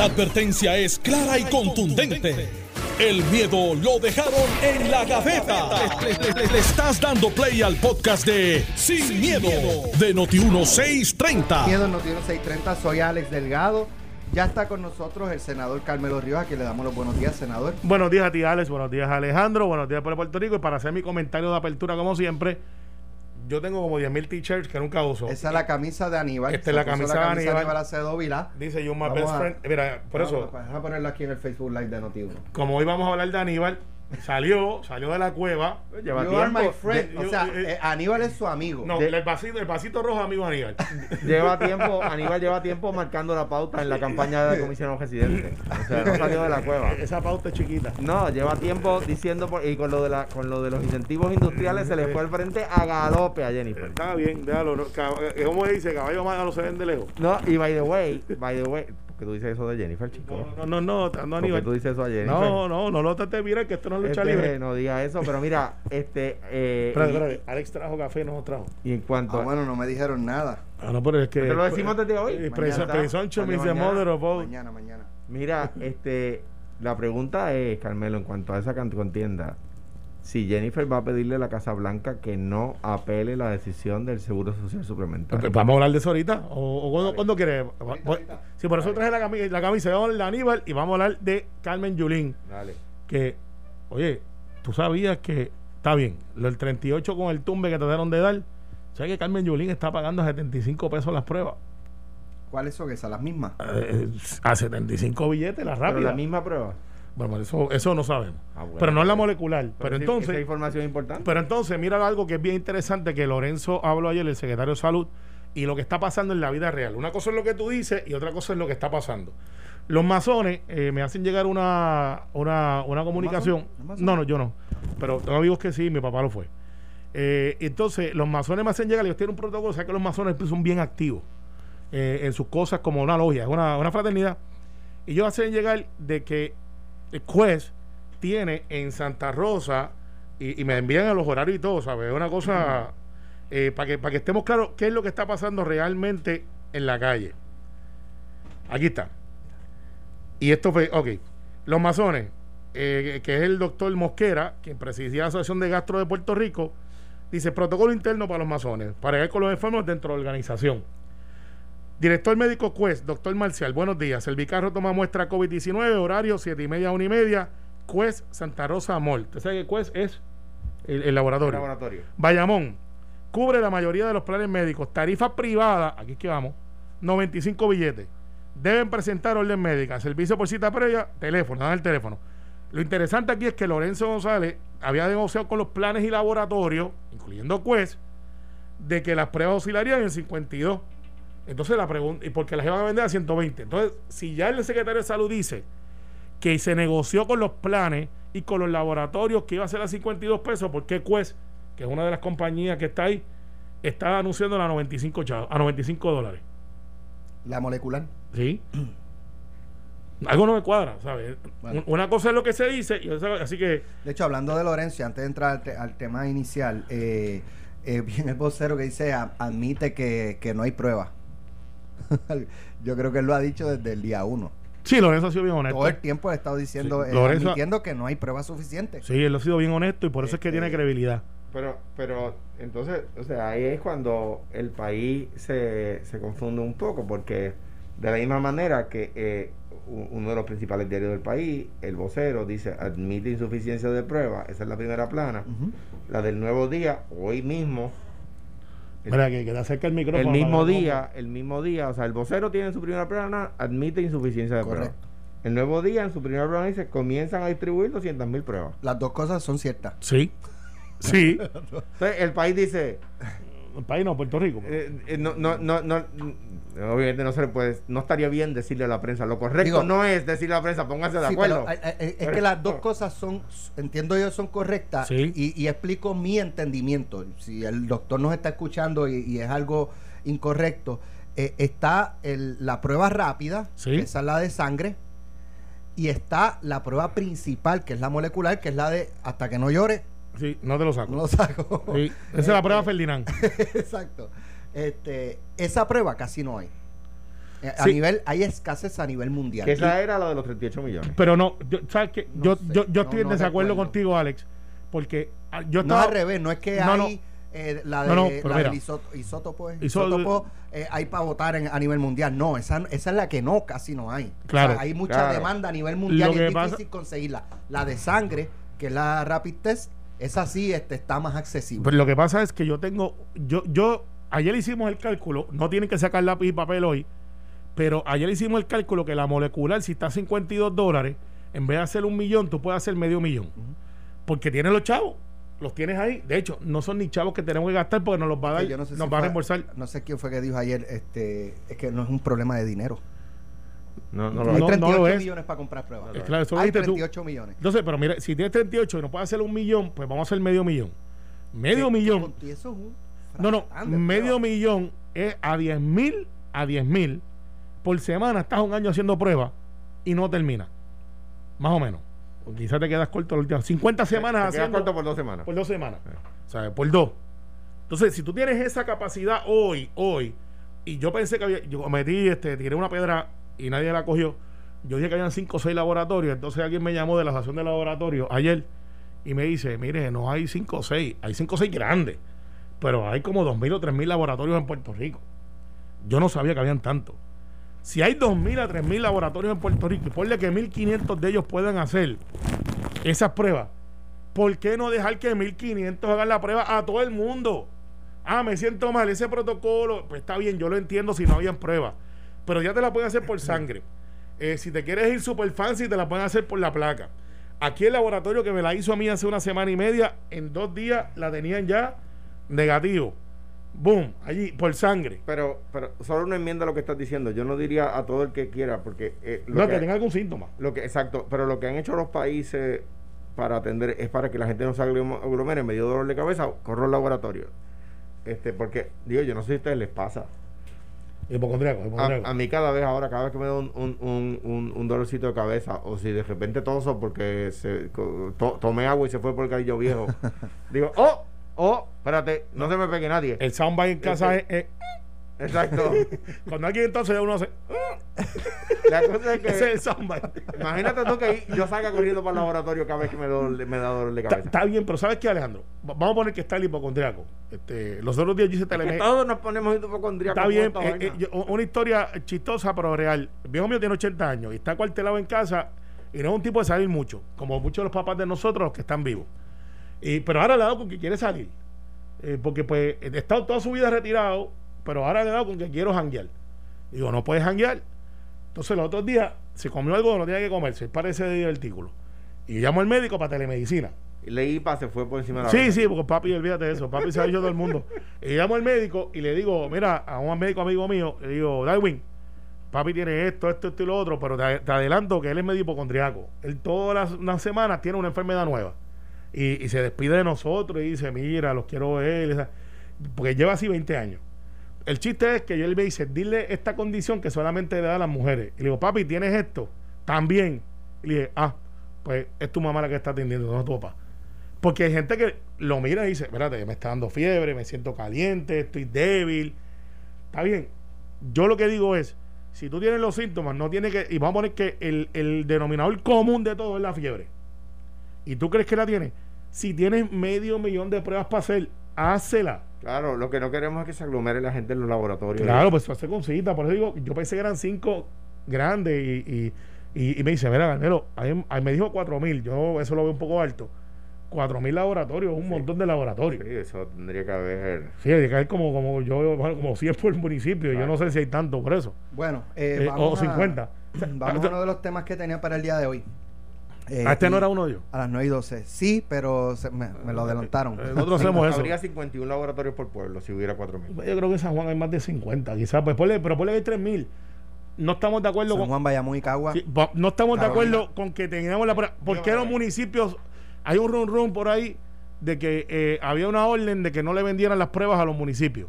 La advertencia es clara y contundente. El miedo lo dejaron en la gaveta. Le, le estás dando play al podcast de Sin, miedo, de Noti1630. Miedo en Noti 630, soy Alex Delgado. Ya está con nosotros el senador Carmelo Ríos, a quien le damos los buenos días, senador. Buenos días a ti, Alex. Buenos días, Alejandro. Buenos días por Puerto Rico. Y para hacer mi comentario de apertura, como siempre, yo tengo como 10.000 t-shirts que nunca uso. Esa es la camisa de Aníbal. Esta es la Se puso camisa de Aníbal. Aníbal Acevedo Vilá. Dice yo, my Vamos best a- friend. Mira, por eso, Vamos, Deja ponerlo aquí en el Facebook Live de Noti 1. como hoy vamos a hablar de Aníbal, salió, salió de la cueva. Lleva You are my friend. de- o yo- sea, eh, eh, Aníbal es su amigo. No, De- el vasito, el vasito rojo, amigo Aníbal. lleva tiempo, Aníbal lleva tiempo marcando la pauta en la campaña de comisionado residente. O sea, no salió de la cueva. Esa pauta es chiquita. No, lleva tiempo diciendo por- y con lo de la con lo de los incentivos industriales se le fue al frente a galope a Jennifer. Está bien, déjalo. no, cab- eh, ¿Cómo dice? Caballo malo se ven de lejos. No, y by the way, by the way, porque tú dices eso de Jennifer, chico. No, no, no, no, no ¿Por qué tú dices eso a Jennifer? No, no, no lo trates de mirar que esto no es lucha Este, libre. no diga eso, pero mira, este eh, Espérate, y- espérate. Alex trajo café, no trajo. y, en cuanto Ah, bueno, no me dijeron nada. Ah, no, pero es que. Te lo decimos desde hoy. Eh, Mañana preso- está. Presumption Sale is the mañana. mother of. Mañana, mañana. Mira, este, la pregunta es, Carmelo, en cuanto a esa contienda, si Jennifer va a pedirle a la Casa Blanca que no apele la decisión del Seguro Social Suplementario. Vamos a hablar de eso ahorita. ¿O, o cuando, cuando Pues. Sí, por eso traje la camisa, la camisa. De Aníbal y vamos a hablar de Carmen Yulín. Dale. Que, oye, tú sabías que está bien. Lo del 38 con el tumbe que trataron de dar. ¿Sabes que Carmen Yulín está pagando a 75 pesos las pruebas? ¿Cuáles son esas? Las mismas. Eh, a 75 billetes, las Pero rápidas. la misma prueba. Bueno, eso, eso no sabemos. Ah, bueno. pero no es la molecular. Pero, entonces. Esa información es importante. Pero entonces, mira algo que es bien interesante que Lorenzo habló ayer, el secretario de Salud, y lo que está pasando en la vida real. Una cosa es lo que tú dices y otra cosa es lo que está pasando. Los masones eh, me hacen llegar una, una, una comunicación. No, no, yo no. Pero tengo amigos que sí, mi papá lo fue. Eh, entonces, los masones me hacen llegar, ellos tienen un protocolo, o sea que los masones son bien activos eh, en sus cosas como una logia, una, una fraternidad. Y ellos hacen llegar de que Quest tiene en Santa Rosa y, y me envían a los horarios y todo, ¿sabes? Es una cosa eh, para que, para que estemos claros qué es lo que está pasando realmente en la calle. Aquí está. Y esto fue, ok, los masones, eh, que es el doctor Mosquera, quien presidía la Asociación de Gastro de Puerto Rico, dice protocolo interno para los masones, para llegar con los enfermos dentro de la organización. Director médico Quest, doctor Marcial, buenos días. El Vicarro toma muestra COVID-19, horario 7 y media, 1 y media. Quest Santa Rosa Mall. Usted sabe que Quest es el, el laboratorio. laboratorio. Bayamón cubre la mayoría de los planes médicos. Tarifa privada, aquí es que vamos, 95 billetes. Deben presentar orden médica, servicio por cita previa, teléfono, dan el teléfono. Lo interesante aquí es que Lorenzo González había negociado con los planes y laboratorios, incluyendo Quest, de que las pruebas oscilarían en 52. Entonces la pregunta, ¿y por qué las iban a vender a 120? Entonces, si ya el secretario de salud dice que se negoció con los planes y con los laboratorios que iba a ser a 52 pesos, ¿por qué Quest, que es una de las compañías que está ahí, está anunciando a 95, chavos, a 95 dólares? La molecular. ¿Sí? Algo no me cuadra, ¿sabes? Bueno. Una cosa es lo que se dice, y otra- así que De hecho, hablando de Lorenzo, antes de entrar al, te- al tema inicial, eh, eh, viene el vocero que dice, "A- admite que, que no hay prueba. Yo creo que él lo ha dicho desde el día uno. sí, Lorenzo ha sido bien honesto. Todo el tiempo ha estado diciendo, Sí, eh, Lorenzo- admitiendo que no hay pruebas suficientes. Sí, él ha sido bien honesto y por eso es que Este- tiene credibilidad. Pero, pero, entonces, o sea, ahí es cuando el país se, se confunde un poco, porque de la misma manera que eh, uno de los principales diarios del país, el vocero, dice admite insuficiencia de prueba, esa es la primera plana. La del nuevo día, hoy mismo, Mira, que, que te acerca el micrófono. el mismo día, el mismo día, o sea, el vocero tiene en su primera plana, admite insuficiencia de prueba. Correcto. El nuevo día, en su primera plana, dice comienzan a distribuir 200 mil pruebas. Las dos cosas son ciertas. Sí. Sí. Entonces, el país dice, El país no, Puerto Rico. Eh, eh, no, no, no, no, obviamente no se le puede, no estaría bien decirle a la prensa. Lo correcto Digo- no es decirle a la prensa, pónganse de Sí, acuerdo. pero, eh, eh, es que las dos cosas son, entiendo yo, son correctas Sí. y, y explico mi entendimiento. Si el doctor nos está escuchando y, y es algo incorrecto, eh, está el- la prueba rápida, Sí. que esa es la de sangre, y está la prueba principal, que es la molecular, que es la de hasta que no llore, Sí, no te lo saco. no lo saco. Sí, Esa es la prueba Ferdinand. Exacto. Este, esa prueba casi no hay. Eh, A Sí. nivel, hay escasez a nivel mundial. Que esa era la de los 38 millones. Pero no, yo, ¿sabes qué? No yo, sé, yo, yo estoy no- en no desacuerdo recuerdo. contigo, Alex, porque ah, yo no estaba... es al revés, no es que No, no. hay eh, la, de, No, no, la del isótopo, isótopo, es- Isó- isótopo, eh, hay para votar en- a nivel mundial. No, esa, esa es la que no, casi no hay. Claro. O sea, hay mucha Claro. demanda a nivel mundial Lo y es pasa- difícil conseguirla. La de sangre, que es la rapid test, esa sí este, está más accesible. Pero lo que pasa es que yo tengo, yo, yo, ayer hicimos el cálculo, no tienen que sacar lápiz y papel hoy, pero ayer hicimos el cálculo que la molecular, si está a 52 dólares, en vez de hacer un millón, tú puedes hacer medio millón. Porque tienes los chavos, los tienes ahí. De hecho, no son ni chavos que tenemos que gastar porque nos los va a dar, yo no sé nos si va a reembolsar. No sé quién fue que dijo ayer, este, es que no es un problema de dinero. No, no No, hay no 38 lo es. millones para comprar pruebas. Eh, claro, eso hay dijiste tú. 38 millones. Entonces, pero mira, si tienes 38 y no puedes hacer un millón, pues vamos a hacer medio millón. Medio Que- millón. eso es un No, no, medio pruebas. millón es a 10 mil, a 10 mil. Por semana estás un año haciendo pruebas y no termina. Más o menos. O quizás te quedas corto la última. 50 semanas Te haciendo. corto por dos semanas. por dos semanas. O sea, por dos. Entonces, si tú tienes esa capacidad hoy, hoy, y yo pensé que había, yo metí, este, tiré una piedra y nadie la cogió. Yo dije que habían cinco o seis laboratorios. Entonces alguien me llamó de la asociación de laboratorios ayer y me dice, mire, no hay cinco o seis, hay cinco o seis grandes, pero hay como dos mil o tres mil laboratorios en Puerto Rico. Yo no sabía que habían tanto. Si hay dos mil a tres mil laboratorios en Puerto Rico y ponle que 1500 de ellos puedan hacer esas pruebas, ¿por qué no dejar que 1500 hagan la prueba a todo el mundo? Ah, me siento mal, ese protocolo, pues está bien, yo lo entiendo si no habían pruebas, pero ya te la pueden hacer por sangre. Eh, si te quieres ir super fancy, te la pueden hacer por la placa. Aquí el laboratorio que me la hizo a mí hace una semana y media, en dos días la tenían ya negativo. Boom, allí, por sangre. Pero, pero solo una enmienda a lo que estás diciendo. Yo no diría a todo el que quiera, porque eh, lo No, que que- tenga algún síntoma. Lo que, exacto, pero lo que han hecho los países para atender es para que la gente no se aglom- aglomere en medio de dolor de cabeza, corro al laboratorio. Este, porque, digo, yo no sé si a ustedes les pasa. Hipocondriaco, A, hipocondriaco. a mí cada vez ahora, cada vez que me da un, un, un, dolorcito de cabeza, o si de repente toso porque se, to- tomé agua y se fue por el cabello viejo, digo, oh, oh, espérate, no se me pegue nadie. El soundbite en casa es, Ese- es- Exacto. Cuando alguien entonces uno hace. La cosa es que... Ese es el soundbite. Imagínate tú que yo salga corriendo para el laboratorio cada vez que me, me da dolor de cabeza. está bien, pero ¿sabes qué, Alejandro? Va- Vamos a poner que está el hipocondriaco. Este, los otros días yo hice telemedicina. todos nos ponemos hipocondríacos. Está con bien, esta eh, vaina. eh, yo- una historia chistosa pero real. El viejo mío tiene 80 años y está cuartelado en casa y no es un tipo de salir mucho, como muchos de los papás de nosotros los que están vivos. Y, pero ahora le ha dado con que quiere salir. Eh, porque pues he estado toda su vida retirado, pero ahora le ha dado con que quiero janguear. Digo, no puedes janguear. Entonces los otros días se comió algo no tenía que comerse, parece de divertículo. Y yo llamo al médico para telemedicina. Y le IPA se fue por encima de la Sí, sí, porque papi, olvídate de eso. Papi se ha dicho todo el mundo. Y llamo al médico y le digo, mira, a un médico amigo mío, le digo, Darwin, papi tiene esto, esto, esto y lo otro, pero te, te adelanto que él es medio hipocondriaco. Él todas las, unas semanas tiene una enfermedad nueva. Y, y se despide de nosotros y dice, mira, los quiero ver. Porque lleva así 20 años. El chiste es que yo él me dice, dile esta condición que solamente le da a las mujeres. Y le digo, papi, ¿tienes esto? También. Y le dije, ah, pues es tu mamá la que está atendiendo, no tu papá. Porque hay gente que lo mira y dice, espérate, me está dando fiebre, me siento caliente, estoy débil. Está bien. Yo lo que digo es, si tú tienes los síntomas, no tiene que, y vamos a poner que el denominador común de todo es la fiebre. Y tú crees que la tienes. Si tienes medio millón de pruebas para hacer, hácela. Claro, lo que no queremos es que se aglomere la gente en los laboratorios. Claro, pues hace con cita. Por eso digo, yo pensé que eran cinco grandes y, y, y- y me dice, mira, Garnero, ahí, ahí me dijo cuatro mil. Yo eso lo veo un poco alto. Cuatro mil laboratorios, un Sí. montón de laboratorios. Sí, eso tendría que haber. Sí, hay que hay como, como yo, bueno, como 100 por municipio. Yo no sé si hay tanto por eso. Bueno, eh, Eh, vamos o a- 50. Vamos a uno de los temas que tenía para el día de hoy. Eh, Ah, este no era uno de ellos. A las 9 y 12. Sí, pero se- me, me lo adelantaron. Eh, Nosotros hacemos eso. Habría 51 laboratorios por pueblo si hubiera 4000. Yo creo que en San Juan hay más de 50, quizás. Pues ponle, pero ponle que hay 3000. No estamos de acuerdo San con. Juan, Bayamón y Cagua. Sí, va- no estamos de acuerdo con que tengamos la prueba. ¿Por Yo, qué los municipios.? Hay un run run por ahí de que eh, había una orden de que no le vendieran las pruebas a los municipios.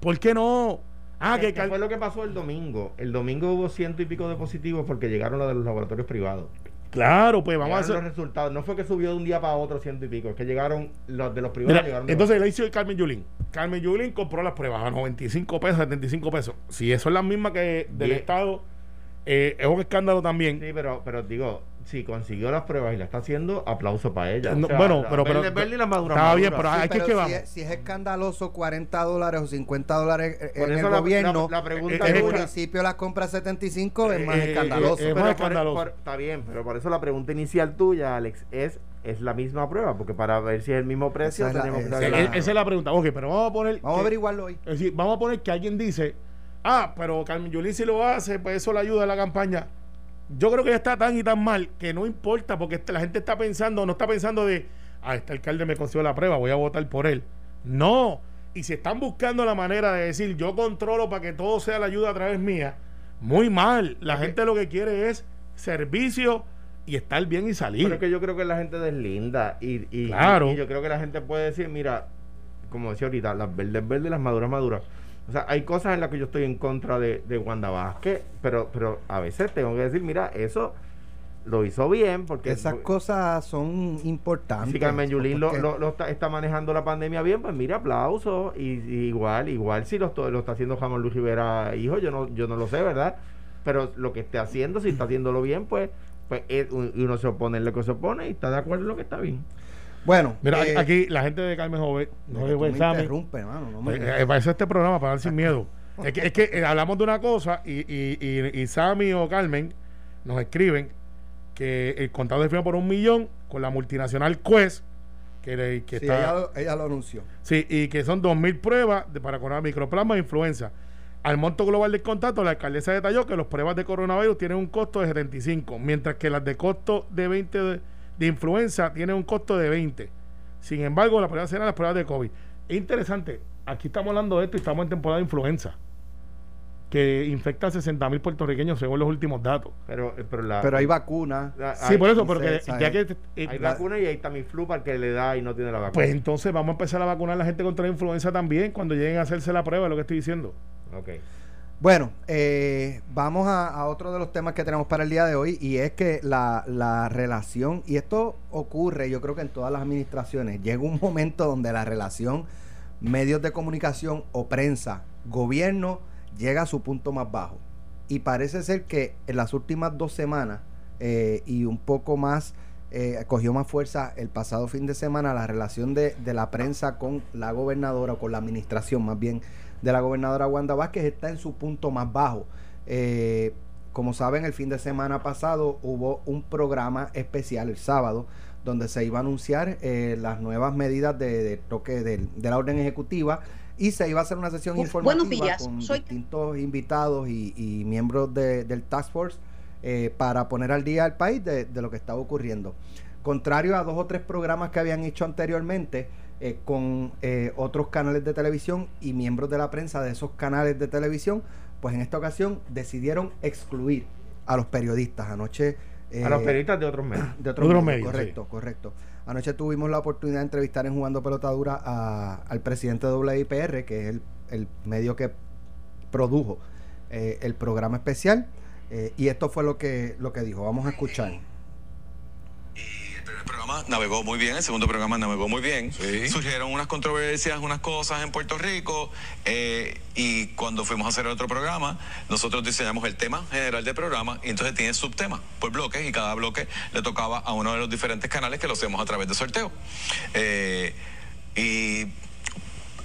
¿Por qué no? Ah, ¿Qué, que. qué cal- fue lo que pasó el domingo? El domingo hubo ciento y pico de positivos porque llegaron los de los laboratorios privados. Claro, pues vamos a hacer. los resultados. No fue que subió de un día para otro ciento y pico, es que llegaron los de los primeros. Mira, llegaron entonces le hizo Carmen Yulín. Carmen Yulín compró las pruebas a 95 pesos, 75 pesos. Si eso es la misma que del Bien. Estado, eh, es un escándalo también. Sí, pero, pero digo, si consiguió las pruebas y la está haciendo, aplauso para ella. No, O sea, bueno, pero- pero- verde, verde y la madura, estaba bien, pero hay que pero que si, vamos. es, si es escandaloso 40 dólares o 50 dólares eh, Por en eso el la- gobierno, la- la pregunta es el municipio las compra 75 es más Eh, eh, escandaloso. eh, es más escandaloso. por- está bien, pero por eso la pregunta inicial tuya, Alex, es es la misma prueba, porque para ver si es el mismo precio Esa es la- tenemos que esa Eh, es la pregunta. Ok, pero vamos a poner. Vamos a que- averiguarlo hoy. Es decir, vamos a poner que alguien dice, ah, pero Carmen Yulín si lo hace, pues eso le ayuda a la campaña. Yo creo que ya está tan y tan mal que no importa, porque la gente está pensando, no está pensando de, ah, este alcalde me consiguió la prueba, voy a votar por él. No. Y si están buscando la manera de decir, yo controlo para que todo sea la ayuda a través mía, muy mal. La gente lo que quiere es servicio y estar bien y salir. Pero es que yo creo que la gente deslinda y, y, Claro. y yo creo que la gente puede decir, mira, como decía ahorita, las verdes verdes y las maduras maduras. O sea, hay cosas en las que yo estoy en contra de, de Wanda Vázquez, pero, pero a veces tengo que decir, mira, eso lo hizo bien porque Esas cosas son importantes. si Carmen Yulín lo, lo- lo está, está manejando la pandemia bien, pues mira, aplauso. Y, y igual, igual si lo, lo está haciendo Jamón Luis Rivera, hijo, yo no, yo no lo sé, ¿verdad? Pero lo que esté haciendo, si está haciéndolo bien, pues, pues es- y uno se opone en lo que se opone y está de acuerdo en lo que está bien. Bueno, Mira, eh, aquí la gente de Carmen Joven, de no le interrumpes, hermano, no me- Eh, eh, para eso este programa, para dar sin miedo. Es que, es que eh, hablamos de una cosa y, y, y, y Sammy o Carmen nos escriben que el contrato se firma por un millón con la multinacional Quest, que, le- que Sí, está, ella, lo- ella lo anunció. sí, y que son 2.000 pruebas de, para coronar microplasma e influenza. Al monto global del contrato, la alcaldesa detalló que las pruebas de coronavirus tienen un costo de 75, mientras que las de costo de 20 de, de influenza tienen un costo de 20. Sin embargo, las pruebas serán las pruebas de COVID. Es interesante, aquí estamos hablando de esto y estamos en temporada de influenza, que infecta a 60 mil puertorriqueños según los últimos datos. Pero, eh, pero, la, Pero hay vacuna. la- Sí, hay, por eso, porque ya que... eh, hay la- vacuna y hay Tamiflu para el que le da y no tiene la vacuna. pues entonces vamos a empezar a vacunar a la gente contra la influenza también cuando lleguen a hacerse la prueba, es lo que estoy diciendo. ok. Bueno, eh, vamos a, otro de los temas que tenemos para el día de hoy y es que la, la relación, y esto ocurre yo creo que en todas las administraciones, llega un momento donde la relación medios de comunicación o prensa, gobierno, llega a su punto más bajo. Y parece ser que en las últimas dos semanas eh, y un poco más, eh, cogió más fuerza el pasado fin de semana la relación de, de la prensa con la gobernadora, o con la administración más bien de la gobernadora Wanda Vázquez está en su punto más bajo. Eh, como saben, el fin de semana pasado hubo un programa especial el sábado donde se iba a anunciar eh, las nuevas medidas de, de toque de, la orden ejecutiva y se iba a hacer una sesión Uf, informativa con soy- distintos invitados y, y miembros de- del Task Force eh, para poner al día al país de, de lo que estaba ocurriendo. Contrario a dos o tres programas que habían hecho anteriormente eh, con eh, otros canales de televisión y miembros de la prensa de esos canales de televisión, pues en esta ocasión decidieron excluir a los periodistas. Anoche... a los eh, periodistas de otros medios. de otros Otros medios, medios, correcto, correcto. Anoche tuvimos la oportunidad de entrevistar en Jugando Pelotadura a- al presidente de WIPR, que es el, el medio que produjo eh, el programa especial. eh, y esto fue lo que, lo que dijo. Vamos a escuchar. Programa navegó muy bien, el segundo programa navegó muy bien. Surgieron unas controversias, unas cosas en Puerto Rico. eh, y cuando fuimos a hacer otro programa, nosotros diseñamos el tema general del programa y entonces tiene subtemas por bloques y cada bloque le tocaba a uno de los diferentes canales que lo hacemos a través de sorteo. Eh, y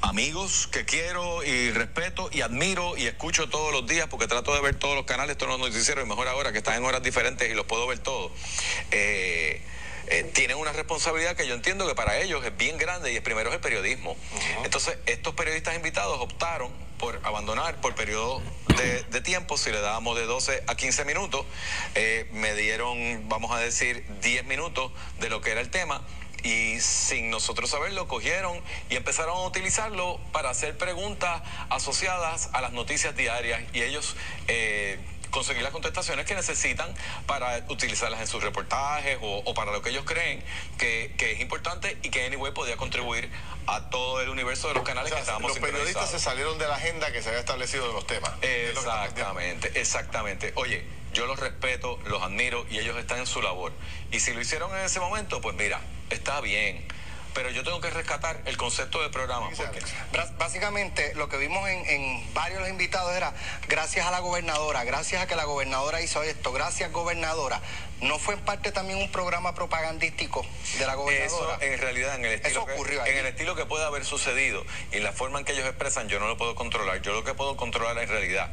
amigos que quiero y respeto y admiro y escucho todos los días porque trato de ver todos los canales, todos los noticieros y mejor ahora que están en horas diferentes y los puedo ver todos. Eh, eh, tienen una responsabilidad que yo entiendo que para ellos es bien grande y el primero es el periodismo. Entonces, estos periodistas invitados optaron por abandonar por periodo de, de tiempo, si le dábamos de 12 a 15 minutos, eh, me dieron, vamos a decir, 10 minutos de lo que era el tema y sin nosotros saberlo cogieron y empezaron a utilizarlo para hacer preguntas asociadas a las noticias diarias y ellos eh, conseguir las contestaciones que necesitan para utilizarlas en sus reportajes o, o para lo que ellos creen que, que es importante y que anyway podía contribuir a todo el universo de los O canales sea, que estábamos los periodistas se salieron de la agenda que se había establecido de los temas. Exactamente, exactamente. Oye, yo los respeto, los admiro y ellos están en su labor. Y si lo hicieron en ese momento, pues mira, está bien. Pero yo tengo que rescatar el concepto de programa. Porque Básicamente lo que vimos en, en varios de los invitados era gracias a la gobernadora, gracias a que la gobernadora hizo esto, gracias gobernadora. ¿No fue en parte también un programa propagandístico de la Eso gobernadora? en realidad en el estilo Eso ocurrió en el estilo que puede haber sucedido y la forma en que ellos expresan yo no lo puedo controlar yo lo que puedo controlar en realidad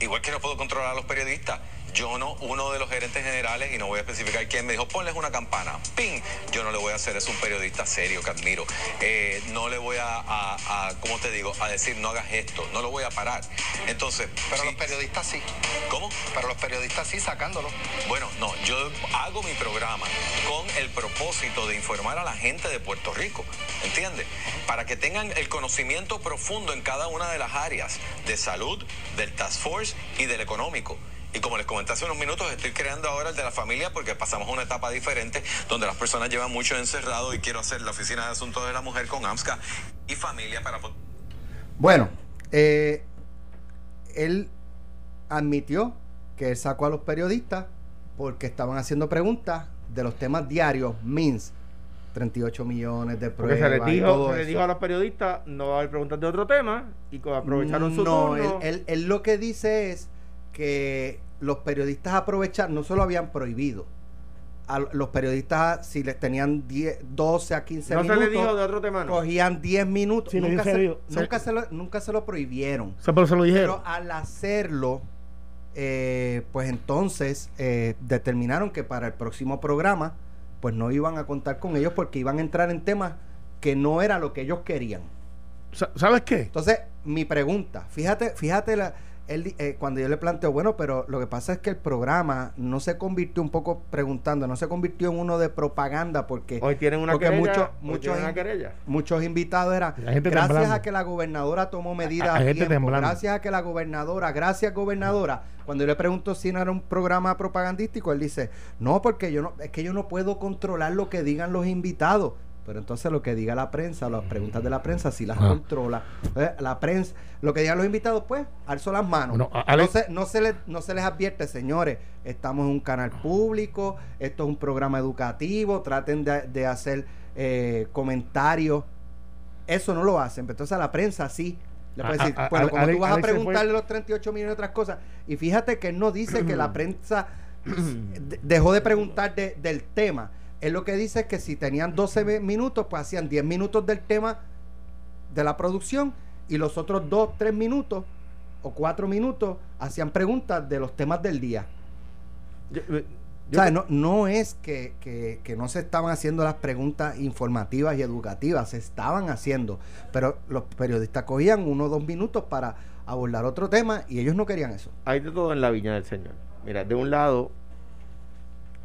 igual que no puedo controlar a los periodistas yo no uno de los gerentes generales y no voy a especificar quién me dijo ponles una campana ping yo no le voy a hacer es un periodista serio que admiro Eh, no le voy a, a, a cómo te digo a decir no hagas esto no lo voy a parar entonces Pero sí. los periodistas sí, cómo pero los periodistas sí sacándolo. bueno, no, yo hago mi programa con el propósito de informar a la gente de Puerto Rico, ¿entiendes? Para que tengan el conocimiento profundo en cada una de las áreas de salud, del task force y del económico. Y como les comenté hace unos minutos, estoy creando ahora el de la familia porque pasamos a una etapa diferente donde las personas llevan mucho encerrado y quiero hacer la oficina de asuntos de la mujer con AMSCA y familia para... Bueno, eh, él admitió que él sacó a los periodistas porque estaban haciendo preguntas de los temas diarios, MINS, 38 millones de Porque pruebas. se les dijo, se les dijo a los periodistas, no va a haber preguntas de otro tema, y aprovecharon su no, turno. Él, él- él lo que dice es que los periodistas aprovecharon, no se lo habían prohibido. A los periodistas, si les tenían 10, 12 a 15 no se minutos, les dijo de otro tema, no. cogían 10 minutos. Sí, nunca, se, nunca, se lo, nunca se lo prohibieron. O sea, pero se lo dijeron. Pero al hacerlo, eh, pues entonces eh, determinaron que para el próximo programa, pues no iban a contar con ellos porque iban a entrar en temas que no era lo que ellos querían. Sa- ¿Sabes qué? Entonces, mi pregunta, fíjate, fíjate la, él di- eh, cuando yo le planteo, bueno, pero lo que pasa es que el programa no se convirtió un poco preguntando, no se convirtió en uno de propaganda porque Hoy tienen una porque querella. muchos- hoy muchos tienen una in- querella. muchos invitados eran gracias temblando. a que la gobernadora tomó medidas hay a gente tiempo, temblando. gracias a que la gobernadora, gracias gobernadora, cuando yo le pregunto si no era un programa propagandístico, él dice, "No, porque yo no es que yo no puedo controlar lo que digan los invitados." Pero entonces lo que diga la prensa, las preguntas de la prensa, sí las Ah. controla. Eh, La prensa, lo que digan los invitados, pues, alzo las manos. Bueno, no, se, no, se les, no se les advierte, señores, estamos en un canal público, esto es un programa educativo, traten de, de hacer eh, comentarios. Eso no lo hacen. pero Entonces a la prensa sí. Le puede decir, a- bueno, a- como Alex- tú vas a preguntarle los 38 millones de otras cosas. Y fíjate que él no dice que la prensa de- dejó de preguntar de- del tema. Él lo que dice es que si tenían 12 mi- minutos, pues hacían 10 minutos del tema de la producción y los otros 2, 3 minutos o 4 minutos hacían preguntas de los temas del día. Yo- yo- O sea, no, no es que, que- que no se estaban haciendo las preguntas informativas y educativas, se estaban haciendo, pero los periodistas cogían uno o dos minutos para abordar otro tema y ellos no querían eso. hay de todo en la viña del Señor. Mira, de un lado,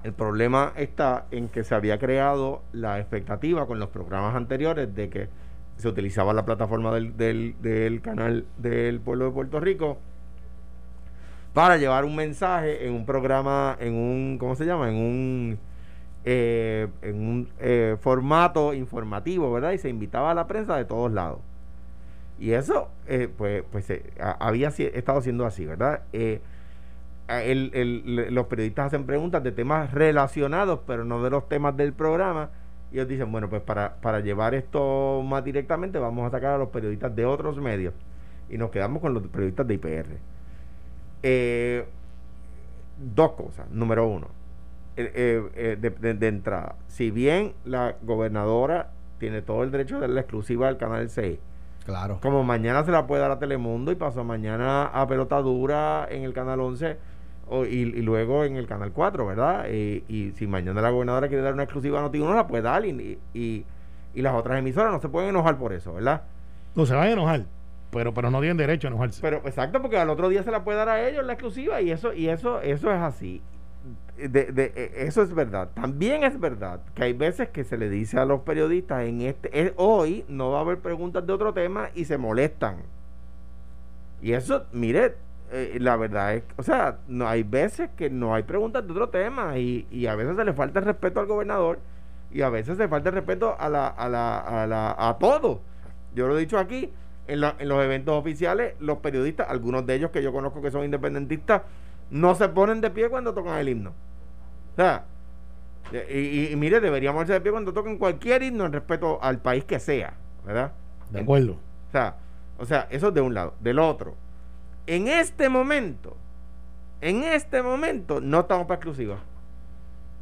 el problema está en que se había creado la expectativa con los programas anteriores de que se utilizaba la plataforma del, del, canal del pueblo de Puerto Rico para llevar un mensaje en un programa, en un, ¿cómo se llama? En un, eh, en un eh, formato informativo, ¿verdad? Y se invitaba a la prensa de todos lados. Y eso, eh, pues, pues eh, ha- había estado siendo así, ¿verdad? El- los periodistas hacen preguntas de temas relacionados, pero no de los temas del programa. Y ellos dicen, bueno, pues para, para llevar esto más directamente, vamos a sacar a los periodistas de otros medios. Y nos quedamos con los periodistas de IPR. Eh, dos cosas. Número uno, eh, eh, eh, de, de- de entrada, si bien la gobernadora tiene todo el derecho de dar la exclusiva al canal 6, Claro. como mañana se la puede dar a Telemundo y pasó mañana a Pelota Dura en el canal 11 o- y, y luego en el canal 4, ¿verdad? Y si mañana la gobernadora quiere dar una exclusiva a Noti1, la puede dar y, y, y las otras emisoras no se pueden enojar por eso, ¿verdad? No se van a enojar, pero, pero no tienen derecho a enojarse. Pero exacto, porque al otro día se la puede dar a ellos la exclusiva y eso y eso eso es así. De, de- eh, eso es verdad. También es verdad que hay veces que se le dice a los periodistas en este eh, hoy no va a haber preguntas de otro tema y se molestan. Y eso, mire, eh, la verdad es, o sea, no hay veces que no hay preguntas de otro tema y, y a veces se le falta el respeto al gobernador y a veces se falta el respeto a la a la a la a todo. Yo lo he dicho aquí en, la- en los eventos oficiales, los periodistas, algunos de ellos que yo conozco que son independentistas, no se ponen de pie cuando tocan el himno. O sea, y, y, mire, deberíamos ponerse de pie cuando toquen cualquier himno en respeto al país que sea, ¿verdad? De acuerdo. O sea, o sea, eso es de un lado. Del otro, en este momento, en este momento, no estamos para exclusiva.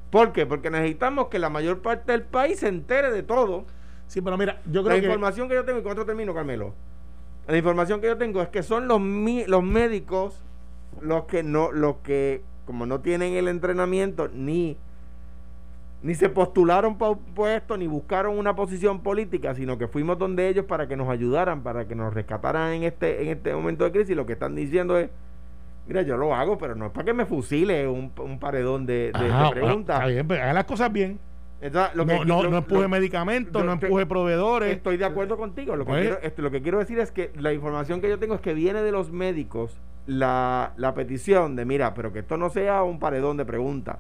¿Por qué? Porque necesitamos que la mayor parte del país se entere de todo. Sí, pero mira, yo creo la información que yo tengo, y con otro termino, Carmelo. La información que yo tengo es que son los, los médicos los que no, los que, como no tienen el entrenamiento ni ni se postularon para un puesto, ni buscaron una posición política, sino que fuimos donde ellos para que nos ayudaran, para que nos rescataran en este, en este momento de crisis. Lo que están diciendo es, mira, yo lo hago, pero no es para que me fusile un, un paredón de, preguntas. Está bien, pero hagan las cosas bien. no, no, empuje medicamentos, no empuje proveedores. Estoy de acuerdo contigo. Lo que, pues, quiero, este, lo que quiero decir es que la información que yo tengo es que viene de los médicos la, la petición de, mira, pero que esto no sea un paredón de preguntas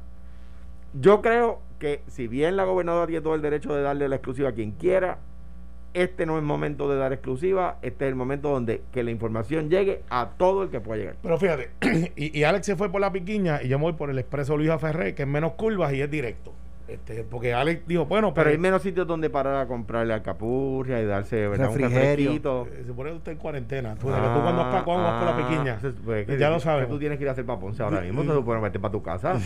yo creo que si bien la gobernadora tiene todo el derecho de darle la exclusiva a quien quiera, este no es momento de dar exclusiva, este es el momento donde que la información llegue a todo el que pueda llegar. Pero fíjate, y, Alex se fue por la piquiña y yo me voy por el expreso Luisa Ferré, que es menos curvas y es directo. Este, porque Alex dijo, bueno, pero, hay menos sitios donde parar a comprarle alcapurria y darse ¿verdad? un refrigerio. Eh, se pone usted en cuarentena. Tú, cuando vas, por la piquiña. Ah, pues, ya lo sabes. Tú tienes que ir a hacer para Ponce ahora mismo, te lo puedes meter para tu casa.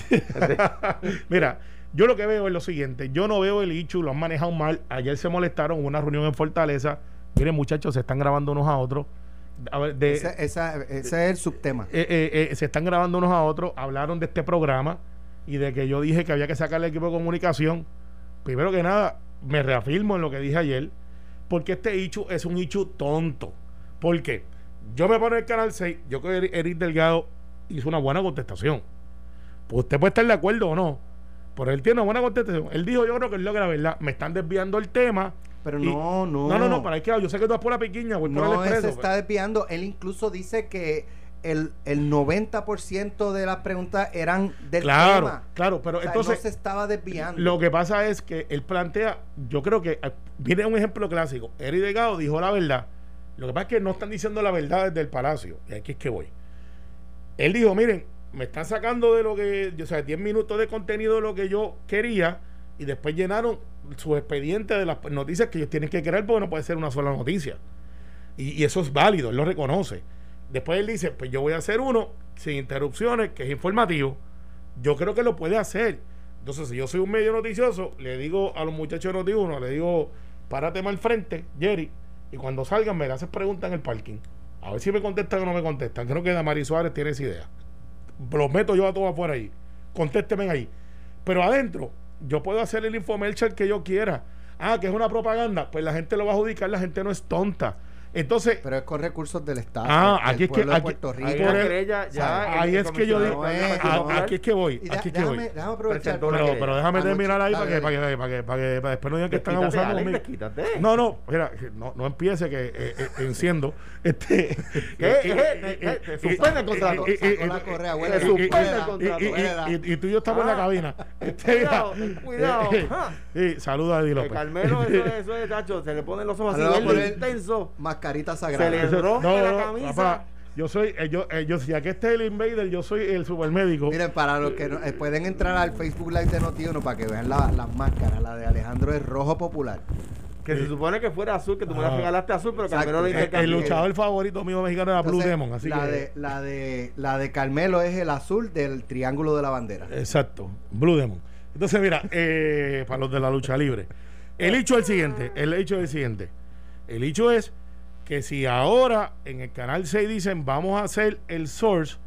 Mira, yo lo que veo es lo siguiente. Yo no veo el Ichu, lo han manejado mal. Ayer se molestaron, hubo una reunión en Fortaleza. Miren, muchachos, se están grabando unos a otros. ese, es el subtema. Eh, eh, se están grabando unos a otros. Hablaron de este programa y de que yo dije que había que sacar el equipo de comunicación, primero que nada, me reafirmo en lo que dije ayer, porque este hecho es un hecho tonto. ¿Por qué? Yo me pongo en el canal 6, yo creo que Eric Delgado hizo una buena contestación. Pues usted puede estar de acuerdo o no, pero él tiene una buena contestación. Él dijo, yo creo que es lo que la verdad, me están desviando el tema. Pero no, no. No, no, no, para que yo sé que tú vas por la pequeña, voy no, por el se está desviando. Él incluso dice que el, el 90% de las preguntas eran del claro, tema. Claro, pero entonces. No se estaba desviando. Lo que pasa es que él plantea, yo creo que eh, viene un ejemplo clásico. Eri Delgado dijo la verdad. Lo que pasa es que no están diciendo la verdad desde el palacio. Y aquí es que voy. Él dijo: Miren, me están sacando de lo que. O sea, 10 minutos de contenido de lo que yo quería. Y después llenaron su expediente de las noticias que ellos tienen que crear porque no puede ser una sola noticia. Y, eso es válido, él lo reconoce. Después él dice, pues yo voy a hacer uno sin interrupciones, que es informativo. Yo creo que lo puede hacer. Entonces, si yo soy un medio noticioso, le digo a los muchachos Noti1, le digo, párate más al frente, Jerry, y cuando salgan me haces preguntas en el parking. A ver si me contestan o no me contestan. Creo que Damari Suárez tiene esa idea. Los meto yo a todos afuera ahí. Contésteme ahí. Pero adentro, yo puedo hacer el infomercial que yo quiera. Ah, que es una propaganda. Pues la gente lo va a adjudicar, la gente no es tonta. Entonces, pero es con recursos del Estado. Ah, aquí es que aquí, Puerto Rico. ahí es que yo digo, aquí es que voy, aquí es que voy. Déjame aprovechar. Pero, pero déjame terminar ahí para que, para que, para que, para que, después no digan que están abusando de mí. No, no, mira, no, no empiece que eh, eh, enciendo. Este, ¿Qué? Suspende el contrato. la correa, Suspende el contrato. Y tú y yo estamos en la cabina. Cuidado, cuidado. Sí, saluda a Eddie López. Carmelo, eso es, tacho, se le ponen los ojos así, intenso. Más carita sagrada. Se le rompe no, la camisa. yo soy, eh, yo, eh, yo, si aquí está el invader, yo soy el supermédico. Miren, para los que no, eh, pueden entrar al Facebook Live de Notiuno para que vean las máscaras. La de Alejandro es rojo popular. Que se supone que fuera azul, que tú me la regalaste azul, pero Carmelo le el, el luchador favorito mío mexicano era Blue Demon. Así la, que, de, la, de, la de Carmelo es el azul del triángulo de la bandera. Exacto, Blue Demon. Entonces, mira, eh, para los de la lucha libre. El hecho es el siguiente, el hecho es el siguiente. El hecho es que si ahora en el canal 6 dicen vamos a hacer el source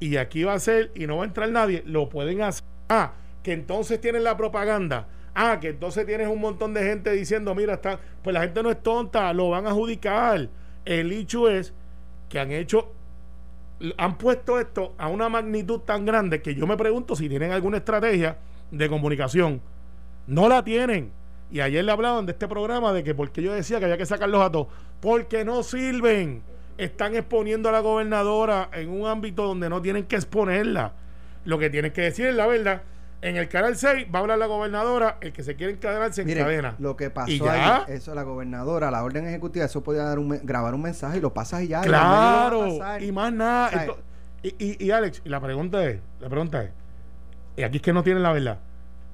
y aquí va a ser y no va a entrar nadie, lo pueden hacer. Ah, que entonces tienen la propaganda. Ah, que entonces tienes un montón de gente diciendo, mira, está, pues la gente no es tonta, lo van a adjudicar. El hecho es que han hecho, han puesto esto a una magnitud tan grande que yo me pregunto si tienen alguna estrategia de comunicación. No la tienen. Y ayer le hablaban de este programa de que porque yo decía que había que sacarlos a todos. Porque no sirven. Están exponiendo a la gobernadora en un ámbito donde no tienen que exponerla. Lo que tienen que decir es la verdad. En el canal 6 va a hablar la gobernadora, el que se quiere encadenarse en cadena. Lo que pasó ahí, eso la gobernadora, la orden ejecutiva, eso podía dar un, grabar un mensaje y lo pasas y ya. Claro, y, más nada. Y, y, y Alex, y la pregunta es, la pregunta es, y aquí es que no tienen la verdad.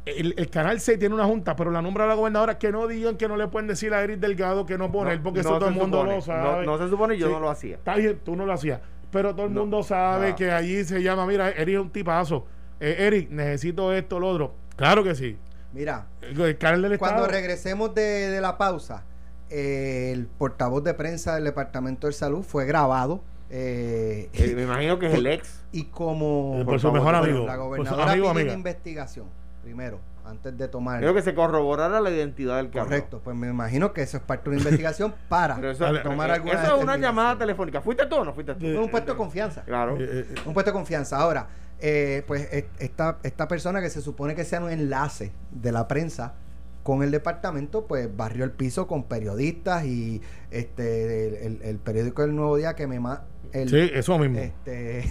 El, el canal 6 tiene una junta, pero la nombra la gobernadora que no digan que no le pueden decir a Eric Delgado que no poner, porque eso todo el mundo supone. lo sabe. No, no se supone y yo Sí. no lo hacía. Está bien, tú no lo hacías. Pero todo el No. mundo sabe que allí se llama, mira, Eric es un tipazo. Eh, Eric, necesito esto, lo otro. Claro que sí. Mira, El, el canal del cuando Estado. regresemos de, de la pausa, eh, el portavoz de prensa del Departamento de Salud fue grabado. eh, Eh, me imagino que es el ex. y como Eh, por su mejor amigo, la gobernadora amigo, pide amiga. una investigación primero antes de tomar Creo que se corroborara la identidad del habló. correcto pues me imagino que eso es parte de una investigación para eso, tomar eh, alguna eso es una llamada telefónica. ¿Fuiste tú o no fuiste tú? Eh, un puesto de confianza Claro. Eh, eh, un puesto de confianza ahora eh, pues es- esta esta persona que se supone que sea un enlace de la prensa con el departamento pues barrió el piso con periodistas y este el, el- el periódico del Nuevo Día que me ma el, sí, eso mismo. este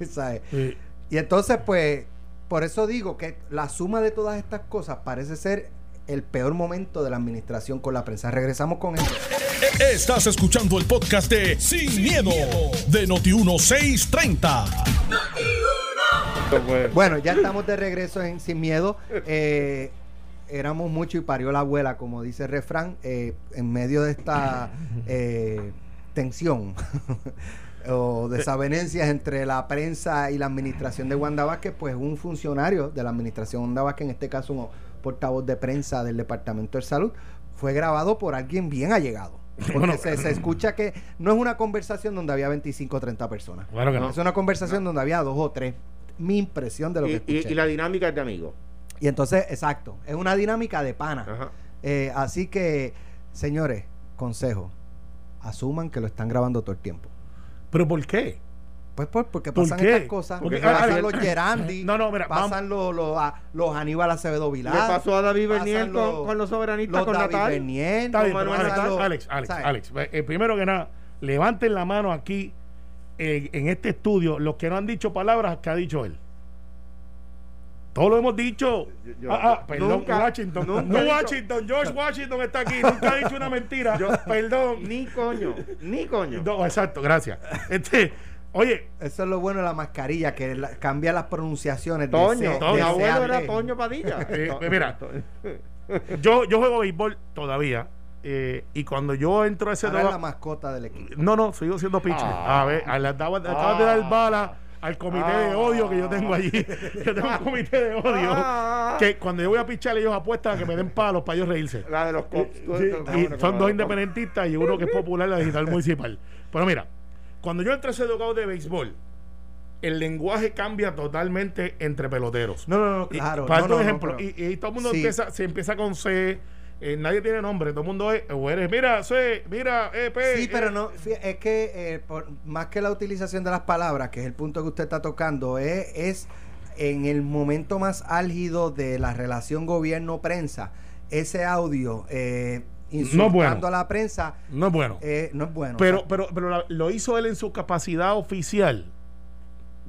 ¿sabes? Sí. Y entonces, pues, por eso digo que la suma de todas estas cosas parece ser el peor momento de la administración con la prensa. Regresamos con eso. Estás escuchando el podcast de Sin, miedo, de Noti1630. Esto fue- Bueno, ya estamos de regreso en Sin Miedo. Eh, éramos mucho y parió la abuela, como dice el refrán, eh, en medio de esta eh, tensión o desavenencias entre la prensa y la administración de Wanda Vázquez, pues un funcionario de la administración de Wanda Vázquez, en este caso un portavoz de prensa del Departamento de Salud, fue grabado por alguien bien allegado. Porque Bueno, se, se escucha que no es una conversación donde había 25 o 30 personas. Claro que no. Es una conversación donde había dos o tres. Mi impresión de lo que y, escuché. y la dinámica es de amigos. Y entonces, exacto, es una dinámica de pana. Ajá. Eh, así que, señores, consejo, asuman que lo están grabando todo el tiempo. ¿Pero por qué? Pues por- porque ¿Por pasan qué? estas cosas. Porque- pasan ah, los ah, Gerandi, no, no, mira, pasan los, los, a- los Aníbal Acevedo Vilar. pasó a David Bernier con, con los soberanistas, los con David Natal. Bernier, Está con bien, pero Manuel Alex, Natal, Alex, Alex, ¿sabes? Alex, eh, primero que nada, levanten la mano aquí eh, en este estudio los que no han dicho palabras que ha dicho él. Todo lo hemos dicho. Yo- yo- ah, ah, perdón, nunca- Washington. nunca no dicho- Washington, George Washington está aquí. Nunca ha dicho una mentira. perdón. Ni coño, ni coño. No, exacto, gracias. Este, oye, Eso es lo bueno de la mascarilla, que la- cambia las pronunciaciones. de Toño, de abuelo se era. Toño Padilla. Eh, mira. yo, yo juego béisbol todavía. eh, y cuando yo entro a ese Ahora es la mascota del equipo. No, no, sigo siendo pitcher. Ah. a ver, a- acabas de dar bala al comité de odio que yo tengo allí. yo tengo un comité de odio. Ah. que cuando yo voy a pichar, ellos apuestan a que me den palos para ellos reírse. La de los cops. Sí, y son dos independentistas y uno que es popular, la digital municipal. Pero mira, cuando yo entré a ese educado de béisbol, el lenguaje cambia totalmente entre peloteros. No, no, no, Y- claro. para no, no, ejemplo, pero- y, y todo el mundo Sí. empieza, se empieza con C, eh, nadie tiene nombre, todo el mundo es, o eres, mira, C, mira, E, P. Sí, pero eh, no, es que eh, por- más que la utilización de las palabras, que es el punto que usted está tocando, es, es en el momento más álgido de la relación gobierno-prensa, ese audio eh, insultando bueno. a la prensa No es bueno. eh, no es bueno. pero O sea, pero, pero la- lo hizo él en su capacidad oficial.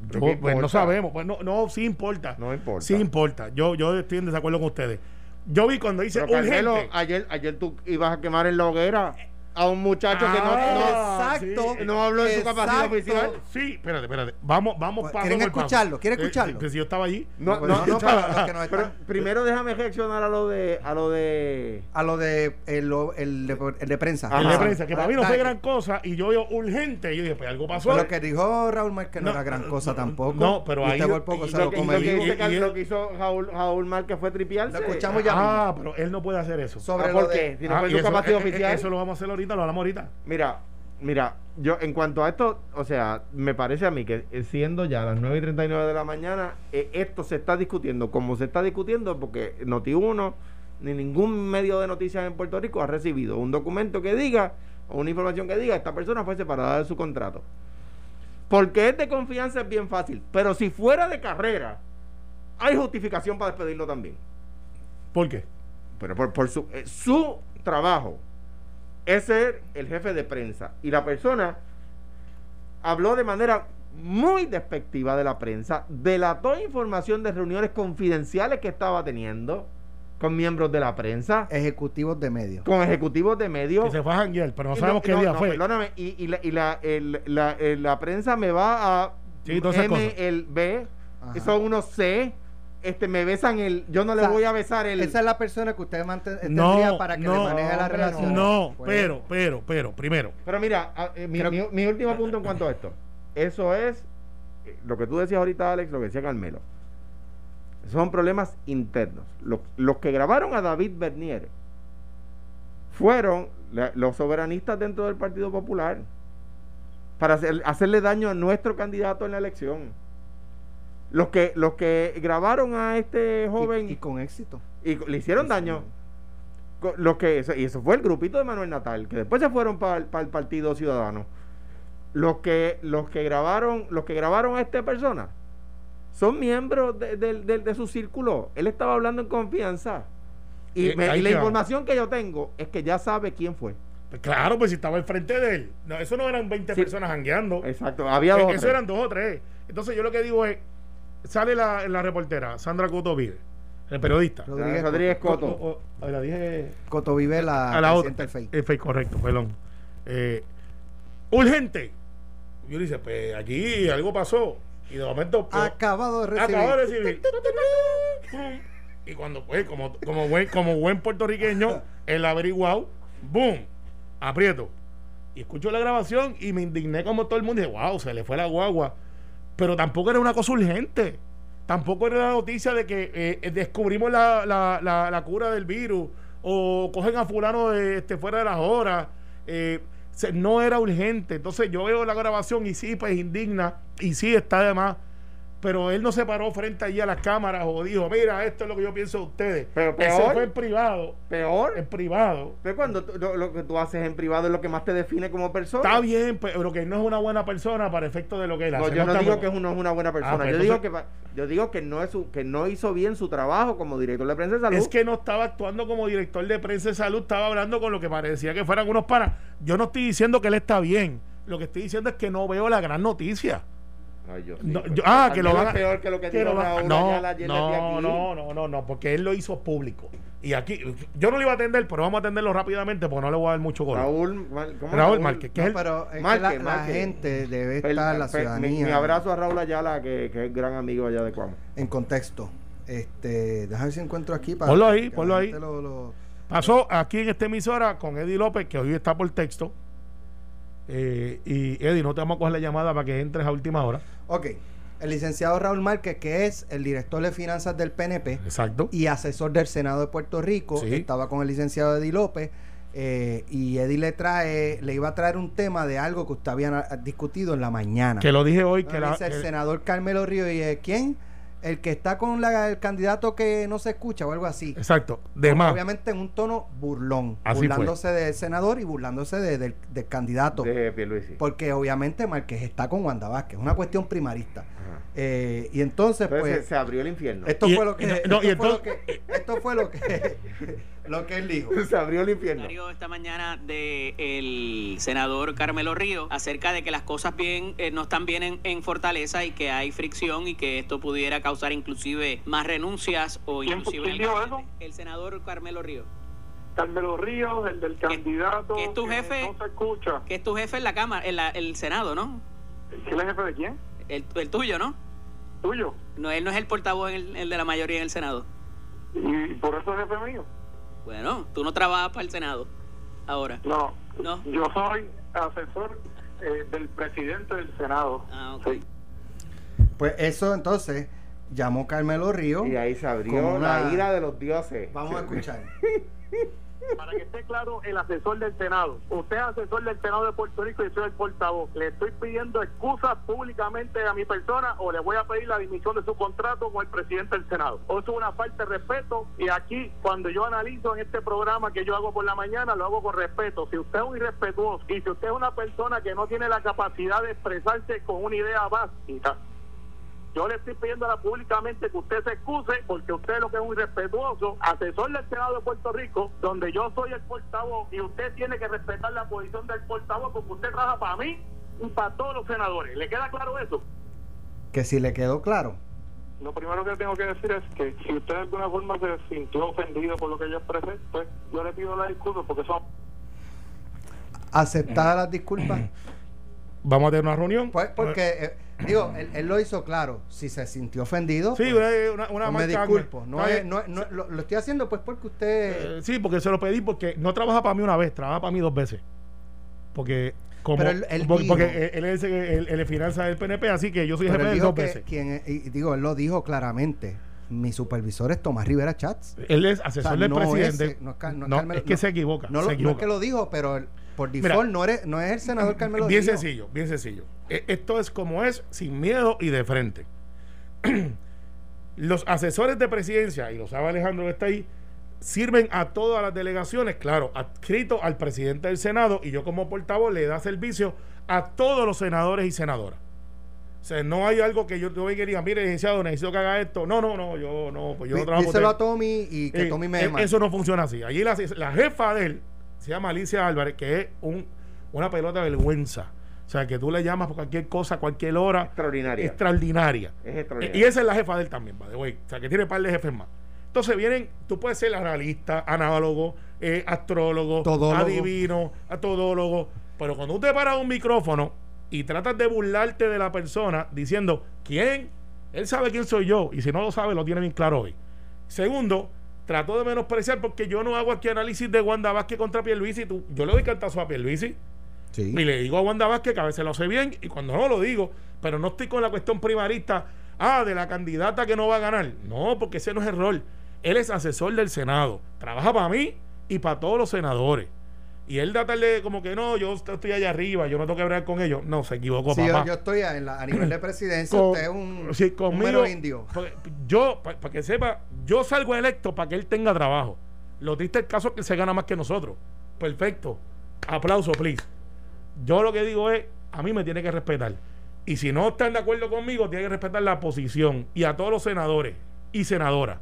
¿Pero Yo, qué pues no sabemos. Pues no, no, sí importa. No importa. Sí importa. Yo, yo estoy en desacuerdo con ustedes. Yo vi cuando dice Pero Carmelo, urgente. ayer, ayer tú ibas a quemar en la hoguera a un muchacho que no, Ah, exacto. sí. no, no habló en su capacidad oficial. Sí, espérate, espérate. Vamos, vamos Pues, paso ¿quieren escucharlo? ¿Quieren Eh, escucharlo? pues si yo estaba allí. No, Pues no, no, no, para los que nos pero están- primero déjame reaccionar a lo de a lo de a lo de el, el de, el de prensa. Ajá. El de prensa, que para mí no fue gran cosa. Y yo veo urgente. Y yo dije, pues algo pasó. Pero lo que dijo Raúl Márquez no, No, era gran cosa no, tampoco. no, pero ahí- usted por poco y se lo que, lo que hizo, y- y- lo que hizo Raúl, Raúl Márquez fue tripiarse. Lo escuchamos ya. Ah, pero él no puede hacer eso. Sobre Ah, ¿Por de- qué? Si no Ah, fue su capacidad eh, eh, oficial. Eso lo vamos a hacer ahorita, lo hablamos ahorita. Mira, mira, yo en cuanto a esto, o sea, me parece a mí que eh, siendo ya las 9 y 39 de la mañana, eh, esto se está discutiendo como se está discutiendo porque Noti1 ni ningún medio de noticias en Puerto Rico ha recibido un documento que diga o una información que diga esta persona fue separada de su contrato. Porque es de confianza es bien fácil, pero si fuera de carrera, hay justificación para despedirlo también. ¿Por qué? Pero por, por su, eh, su trabajo es ser el jefe de prensa. Y la persona habló de manera muy despectiva de la prensa, delató información de reuniones confidenciales que estaba teniendo con miembros de la prensa, Ejecutivos de medios. con ejecutivos de Que medios. se fue a janguear, pero no sabemos qué día no, fue. Perdóname, y, y la, y la, el- la- el- la prensa me va a Sí, todas esas M, cosas. el B, Ajá. son unos C, este, me besan el, yo no le O sea, voy a besar el... Esa es la persona que usted mante- No, tendría para que no, le maneje la relación. No, Pues, pero, pero, pero, primero. Pero mira, a- eh, mi, Creo- mi- mi último punto en cuanto a esto. Eso es eh, lo que tú decías ahorita, Alex, lo que decía Carmelo. Son problemas internos. Los, los que grabaron a David Bernier fueron la- los soberanistas dentro del Partido Popular para hacer- hacerle daño a nuestro candidato en la elección. Los que, los que grabaron a este joven Y, con éxito. y le hicieron daño. Co- Lo que, eso- y eso fue el grupito de Manuel Natal, que después se fueron para el Partido Ciudadano. Los que, los que grabaron, los que grabaron a esta persona son miembros de, de- de- de su círculo. Él estaba hablando en confianza. Y, Eh, me- ahí y la información que yo tengo es que ya sabe quién fue. Pues claro, pues si estaba al frente de él. No, eso no eran 20 Sí. personas jangueando. Exacto, había dos. o Eso eran dos o tres. Entonces yo lo que digo es, sale la, la reportera, Sandra Coto Vive, el periodista. Rodríguez, Rodríguez O- Coto. o- o- la dije Coto vive la, a la otra. del FEI. El FEI, correcto, perdón. Eh, urgente. Yo le dice, pues aquí algo pasó. Y de momento... pues, Acabado de recibir. acabo de recibir. Y cuando, pues, como, como, buen, como buen puertorriqueño, el averiguado, ¡boom! Aprieto. Y escucho la grabación y me indigné como todo el mundo. Y dije, wow, se le fue la guagua. Pero tampoco era una cosa urgente. Tampoco era la noticia de que eh, descubrimos la, la, la, cura del virus o cogen a fulano este, fuera de las horas. Eh, no era urgente. Entonces yo veo la grabación y sí, pues indigna y sí está de más. Pero él no se paró frente allí a las cámaras o dijo, mira, esto es lo que yo pienso de ustedes. Pero peor. fue en privado. Peor. En privado. Pero cuando lo, lo que tú haces en privado es lo que más te define como persona. Está bien, pero que no es una buena persona para efecto de lo que él No, hace. yo no digo que uno es una buena persona. Ah, pues yo, digo que, yo digo que no es su- que no hizo bien su trabajo como director de prensa de salud. Es que no estaba actuando como director de prensa de salud, estaba hablando con lo que parecía que fueran unos panas. Yo no estoy diciendo que él está bien. Lo que estoy diciendo es que no veo la gran noticia. Ay, yo sí, No, yo- ah, que lo van a. peor que lo que, que dijo lo Raúl no, Ayala no, no, no, no, no, porque él lo hizo público. Y aquí, yo no lo iba a atender, pero vamos a atenderlo rápidamente porque no le voy a dar mucho color. Raúl, ¿cómo es Raúl Márquez, que es No, el- pero es que la, la gente debe estar, la pe- mi- ciudadanía. Mi, abrazo a Raúl Ayala, que, que es gran amigo allá de Cuamo. En contexto. Este, déjame ver si encuentro aquí para. Ponlo ahí, que ponlo la ahí. lo- lo- Pasó aquí en esta emisora con Eddie López, que hoy está por texto. Eh, y Eddie, no te vamos a coger la llamada para que entres a última hora. Ok. El licenciado Raúl Márquez, que es el director de finanzas del PNP Exacto. y asesor del Senado de Puerto Rico, Sí. estaba con el licenciado Eddie López. eh, y Eddie le trae, le iba a traer un tema de algo que usted había discutido en la mañana. Que lo dije hoy, que la, dice el senador Carmelo Río y eh, ¿quién? El que está con la- el candidato que no se escucha o algo así. Exacto. De más. Obviamente en un tono burlón, Así fue. burlándose del senador y burlándose de- del, del candidato. De Pierluisi. Porque obviamente Márquez está con Wanda Vázquez, es una cuestión primarista. Eh, y entonces, Entonces pues, se, abrió el infierno. esto Y- fue lo que, no, esto, no, y fue lo que esto fue lo que lo que él dijo. se abrió el infierno. comentario esta mañana del senador Carmelo Río acerca de que las cosas bien eh, no están bien en, en Fortaleza y que hay fricción y que esto pudiera causar inclusive más renuncias o ¿Quién- inclusive quién el, eso? el senador Carmelo Río Carmelo Ríos, el del candidato que es tu jefe? no se escucha. que es tu jefe en la cámara en la- el senado no ¿Quién es el jefe de quién? El, el tuyo no Tuyo. no él no es el portavoz en el, el de la mayoría en el senado Y por eso es jefe mío. bueno tú no trabajas para el senado ahora No. No. Yo soy asesor eh, del presidente del Senado. Ah, ok. Sí. Pues eso entonces llamó Carmelo Río. Y ahí se abrió una- la ira de los dioses. Vamos a escuchar. Para que esté claro, el asesor del Senado. Usted es asesor del Senado de Puerto Rico y soy el portavoz. ¿Le estoy pidiendo excusas públicamente a mi persona o le voy a pedir la dimisión de su contrato con el presidente del Senado? Eso es una falta de respeto y aquí cuando yo analizo en este programa que yo hago por la mañana, lo hago con respeto. Si usted es un irrespetuoso y si usted es una persona que no tiene la capacidad de expresarse con una idea básica, yo le estoy pidiendo ahora públicamente que usted se excuse porque usted es lo que es un irrespetuoso, asesor del Senado de Puerto Rico, donde yo soy el portavoz y usted tiene que respetar la posición del portavoz porque usted trabaja para mí y para todos los senadores. ¿Le queda claro eso? Que si le quedó claro. Lo primero que tengo que decir es que si usted de alguna forma se sintió ofendido por lo que yo expresé, pues yo le pido la disculpa porque son... Aceptadas las disculpas. Vamos a tener una reunión. Pues porque eh, Digo, él, él lo hizo claro. Si se sintió ofendido, Sí, pues, una, una pues me disculpo. No es, lo, lo estoy haciendo pues porque usted... Eh, sí, porque se lo pedí porque no trabaja para mí una vez, trabaja para mí dos veces. Porque como Pero él- él porque, él es el, el, finanza del PNP, así que yo soy pero jefe de dos que veces. quien, y digo, él lo dijo claramente. Mi supervisor es Tomás Rivera Chats. Él es asesor O sea, del no presidente. es, no es no es No, Carmelo- es que se equivoca. No, lo- es que lo dijo, pero por Mira. default no, eres, no es el senador Carmelo bien Río. sencillo, bien sencillo. E- Esto es como es, sin miedo y de frente. los asesores de presidencia, y lo sabe Alejandro que está ahí, sirven a todas las delegaciones, claro, adscrito al presidente del Senado, y yo como portavoz le da servicio a todos los senadores y senadoras. O sea, no hay algo que yo te voy a diga, mire, licenciado, necesito que haga esto. No, no, no, yo no, pues yo no trabajo. Díselo a Tommy y que eh, Tommy me eh. Eso no funciona así. Allí la, la jefa de él se llama Alicia Álvarez, que es un, una pelota de vergüenza. O sea, que tú le llamas por cualquier cosa, cualquier hora. Extraordinaria. Extraordinaria. Es extraordinaria. Y esa es la jefa de él también, by the way. O sea, que tiene un par de jefes más. Entonces vienen, tú puedes ser analista, análogo, eh, astrólogo, Todólogo. adivino, todólogo. Pero cuando tú te paras un micrófono y tratas de burlarte de la persona diciendo, ¿quién? Él sabe quién soy yo. Y si no lo sabe, lo tiene bien claro hoy. Segundo, trató de menospreciar porque yo no hago aquí análisis de Wanda Vázquez contra Pierluisi. Tú, yo le doy cantazo a Pierluisi. Sí. Y le digo a Wanda Vázquez que a veces lo sé bien y cuando no lo digo, pero no estoy con la cuestión primarista, ah, de la candidata que no va a ganar. No, porque ese no es el rol. Él es asesor del Senado, trabaja para mí y para todos los senadores. Y él da tarde como que no, yo estoy allá arriba, yo no tengo que hablar con ellos. No, se equivocó, Sí, yo, papá. yo estoy a, en la- a nivel de presidencia, Con- usted es un, sí, conmigo, indio. porque Yo, para que sepa, yo salgo electo para que él tenga trabajo. Lo triste el caso es que él se gana más que nosotros. Perfecto. Aplauso, please. Yo lo que digo es, a mí me tiene que respetar. Y si no están de acuerdo conmigo, tiene que respetar la posición y a todos los senadores y senadoras.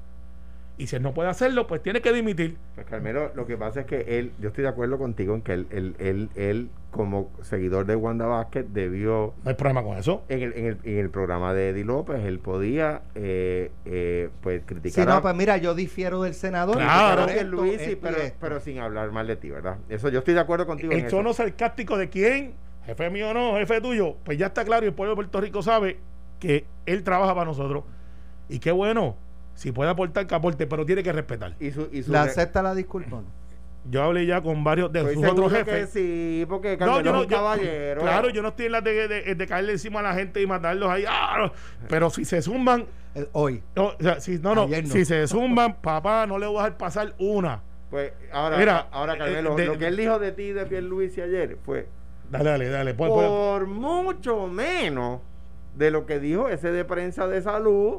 Y si él no puede hacerlo, pues tiene que dimitir. Pues Carmelo, lo que pasa es que él, yo estoy de acuerdo contigo en que él, él, él, él, como seguidor de Wanda Vázquez, debió, No hay problema con eso. en el, en el, en el programa de Eddie López, él podía, eh, eh, pues, Sí, criticar no, a- pues mira, yo difiero del senador. Claro. esto, Luis, esto pero, esto. pero sin hablar mal de ti, ¿verdad? Eso yo estoy de acuerdo contigo en El eso. tono sarcástico de quién, jefe mío o no, jefe tuyo, pues ya está claro y el pueblo de Puerto Rico sabe que él trabaja para nosotros. Y qué bueno, si puede aportar, que aporte, pero tiene que respetar. Y su, y su ¿Le re- acepta la disculpa o no? Yo hablé ya con varios de estoy sus otros jefes. sí, porque Carmelo es un caballero. Claro, yo no estoy en la de, de- de caerle encima a la gente y matarlos ahí. ¡ah! no. Pero si se zumban, Eh, hoy. no, o sea, si, no, no, no. si se zumban, papá, no le voy a dejar pasar una. Pues ahora, Mira, ahora Carmelo, eh, de- lo que él dijo de ti y de Pierluisi ayer fue Dale, dale, dale. pues, pues, por mucho menos de lo que dijo ese de prensa de salud.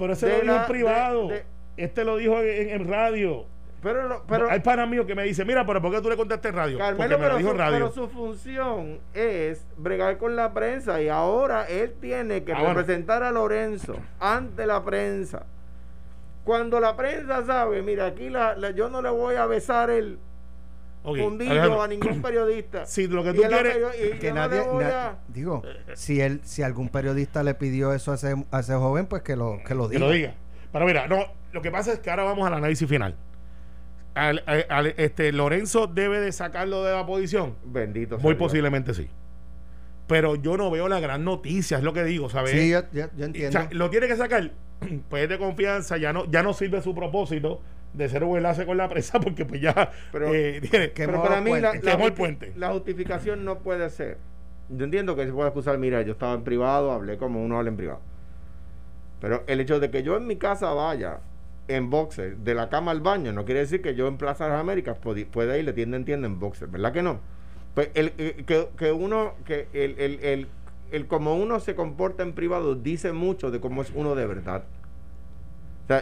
Pero ese lo dijo la- en privado. de- de- este lo dijo en, en radio. Pero, lo- pero Hay pana mío que me dice, mira, pero ¿por qué tú le contaste en radio? Carmelo, Porque me lo dijo su, radio. pero su función es bregar con la prensa y ahora él tiene que Ah, bueno. representar a Lorenzo ante la prensa. Cuando la prensa sabe, mira, aquí la, la- yo no le voy a besar el Ok, fundillo Alejandro, a ningún periodista. Si lo que tú quieres- Que no nadie, na- digo, si él, si algún periodista le pidió eso a ese, a ese joven, pues que lo, que lo que diga. lo diga. Pero mira, no, lo que pasa es que ahora vamos al análisis final. Al- al- al- este, Lorenzo debe de sacarlo de la posición. Bendito sea Muy Dios. posiblemente sí. Pero yo no veo la gran noticia, es lo que digo, ¿sabes? Sí, yo, yo- yo O entiendo. sea, lo tiene que sacar, pues es de confianza, ya no, ya no sirve su propósito de ser un enlace con la prensa, porque pues ya Pero- eh, tiene- Pero para mí la, el puente. la justificación no puede ser. Yo entiendo que se puede acusar, mira, yo estaba en privado, hablé como uno habla en privado. Pero el hecho de que yo en mi casa vaya en boxer, de la cama al baño, no quiere decir que yo en Plaza de las Américas pueda ir de tienda en tienda en boxer, ¿verdad que no? Pues el, el- que, que uno, que el, el, el, el como uno se comporta en privado dice mucho de cómo es uno de verdad.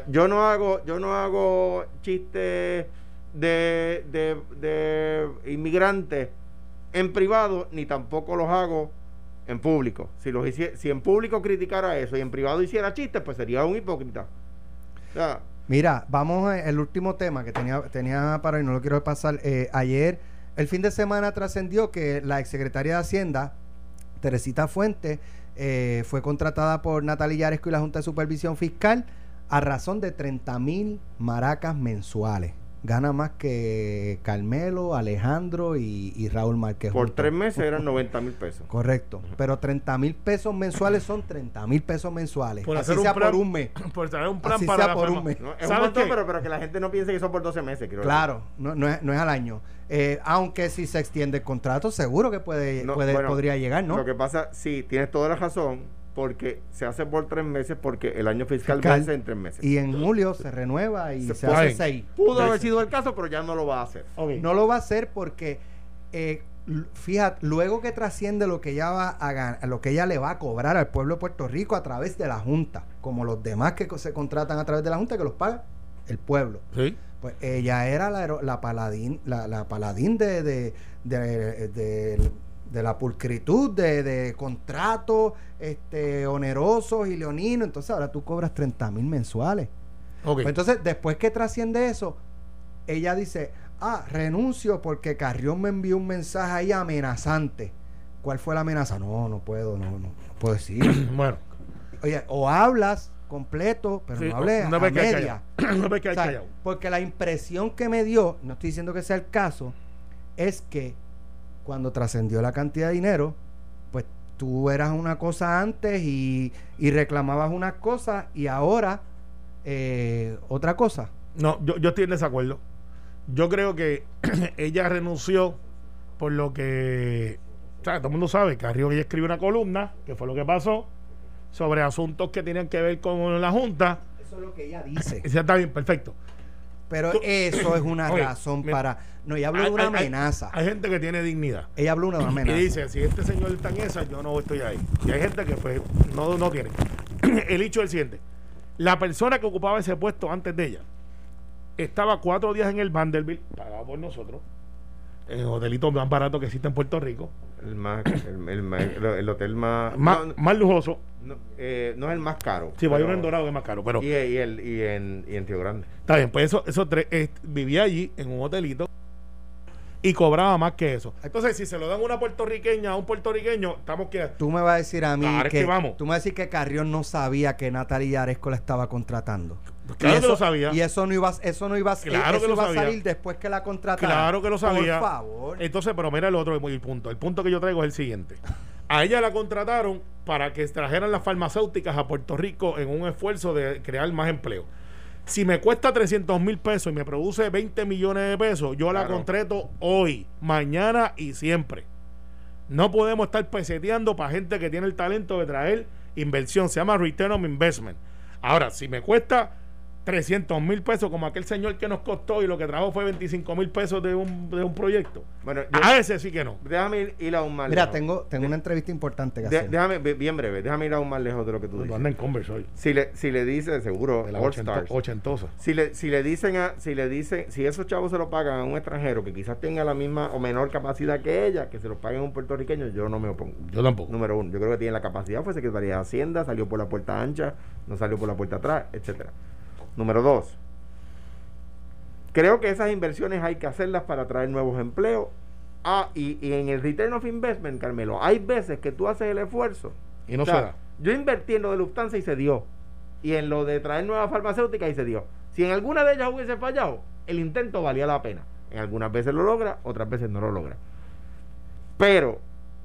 Yo no hago, yo no hago chistes de, de, de inmigrantes en privado, ni tampoco los hago en público. Si, los hicie- si en público criticara eso y en privado hiciera chistes, pues sería un hipócrita. Mira, vamos al último tema que tenía, tenía para hoy, no lo quiero pasar. Eh, ayer, el fin de semana trascendió que la exsecretaria de Hacienda, Teresita Fuente, eh, fue contratada por Natalia Yaresco y la Junta de Supervisión Fiscal a razón de 30 mil maracas mensuales. gana más que Carmelo, Alejandro y, y Raúl Márquez. Por tres meses eran 90 mil pesos. Correcto. Pero 30 mil pesos mensuales son 30 mil pesos mensuales. Por Así hacer un sea plan- por un mes. Por traer un plan Así para sea la por fama. un mes. No, es un ¿Sabes montón, qué? pero, pero que la gente no piense que son por 12 meses. quiero Claro, no, no, es, no es al año. Eh, aunque si se extiende el contrato, seguro que puede. No, puede bueno, podría llegar, ¿no? Lo que pasa, sí, tienes toda la razón, porque se hace por tres meses, porque el año fiscal, Fiscal. vence en tres meses. Y en julio se renueva y Se hace seis. Pudo haber sido el caso, pero ya no lo va a hacer. No lo va a hacer porque, eh, fíjate, luego que trasciende lo que ella va a gan- lo que ella le va a cobrar al pueblo de Puerto Rico a través de la Junta, como los demás que se contratan a través de la Junta, que los paga el pueblo. Sí. Pues ella era la, la paladín, la, la paladín de, de, de, de- de la pulcritud, de, de contratos este, onerosos y leoninos. Entonces ahora tú cobras 30 mil mensuales. Pues entonces, después que trasciende eso, ella dice, ah, renuncio porque Carrión me envió un mensaje ahí amenazante. ¿Cuál fue la amenaza? No, no puedo, no, no, no puedo decir. bueno. Oye, o hablas completo, pero Sí, no hables a vez que hay media. que hay O sea, porque la impresión que me dio, no estoy diciendo que sea el caso, es que cuando trascendió la cantidad de dinero, pues tú eras una cosa antes y, y reclamabas unas cosas y ahora eh, otra cosa. No, yo, yo estoy en desacuerdo. Yo creo que ella renunció por lo que. O sea, todo el mundo sabe que Carrión ella escribió una columna, que fue lo que pasó, sobre asuntos que tenían que ver con la Junta. Eso es lo que ella dice. Ya está bien, perfecto. Pero Tú- eso es una razón para... No, ella habló de Hay- una hay- hay- amenaza. Hay, gente que tiene dignidad. Ella habló de una Y amenaza. dice, si este señor está en esa, yo no estoy ahí. Y hay gente que pues no, no tiene. El hecho es el siguiente. La persona que ocupaba ese puesto antes de ella estaba cuatro días en el Vanderbilt, pagado por nosotros, en el hotelito más barato que existe en Puerto Rico, El, más, el, el más- el- el hotel más. más, no, más lujoso. no, eh, no es el más caro. Sí, vaya pero- uno en Dorado que es más caro, pero Y, y el, y, en, y en Tío Grande. está bien, pues eso, eso tres, eh, vivía allí en un hotelito y cobraba más que eso. Entonces, si se lo dan a una puertorriqueña a un puertorriqueño, estamos que Tú me vas a decir a mí Claro, es que, vamos. tú me vas a decir que Carrión no sabía que Natalia Aresco la estaba contratando. Claro Y que lo sabía. Y eso no iba, eso no iba, Claro eso que lo iba sabía. a salir después que la contrataron. Claro que lo sabía. Por favor. Entonces, pero mira el otro el punto. El punto que yo traigo es el siguiente. A ella la contrataron para que trajeran las farmacéuticas a Puerto Rico en un esfuerzo de crear más empleo. Si me cuesta 300 mil pesos y me produce 20 millones de pesos, yo la contrato hoy, mañana y siempre. No podemos estar peseteando para gente que tiene el talento de traer inversión. Se llama Return on Investment. Ahora, si me cuesta 300 mil pesos, como aquel señor que nos costó y lo que trajo fue 25 mil pesos de un, de un proyecto, Bueno, yo- a ese sí que no. déjame ir, ir aún más Mira, lejos. tengo, tengo una entrevista importante que De- hacer. déjame, bi- bien breve, déjame ir aún más lejos de lo que tú dices. andas en Converse hoy. Si le, si le dice, seguro, De la All ochento- Stars. ochentosa. Si le, si le dicen a, si le dicen, si esos chavos se lo pagan a un extranjero que quizás tenga la misma o menor capacidad que ella, que se lo paguen a un puertorriqueño, yo no me opongo. Yo tampoco. Número uno, yo creo que tiene la capacidad, fue secretaria de Hacienda, salió por la puerta ancha, no salió por la puerta atrás, etcétera. Número dos, creo que esas inversiones hay que hacerlas para traer nuevos empleos. Ah, y, y en el return of investment, Carmelo, hay veces que tú haces el esfuerzo. Y no O sea, se da. Yo invertí en lo de Lufthansa y se dio. Y en lo de traer nuevas farmacéuticas y se dio. Si en alguna de ellas hubiese fallado, el intento valía la pena. En algunas veces lo logra, otras veces no lo logra. Pero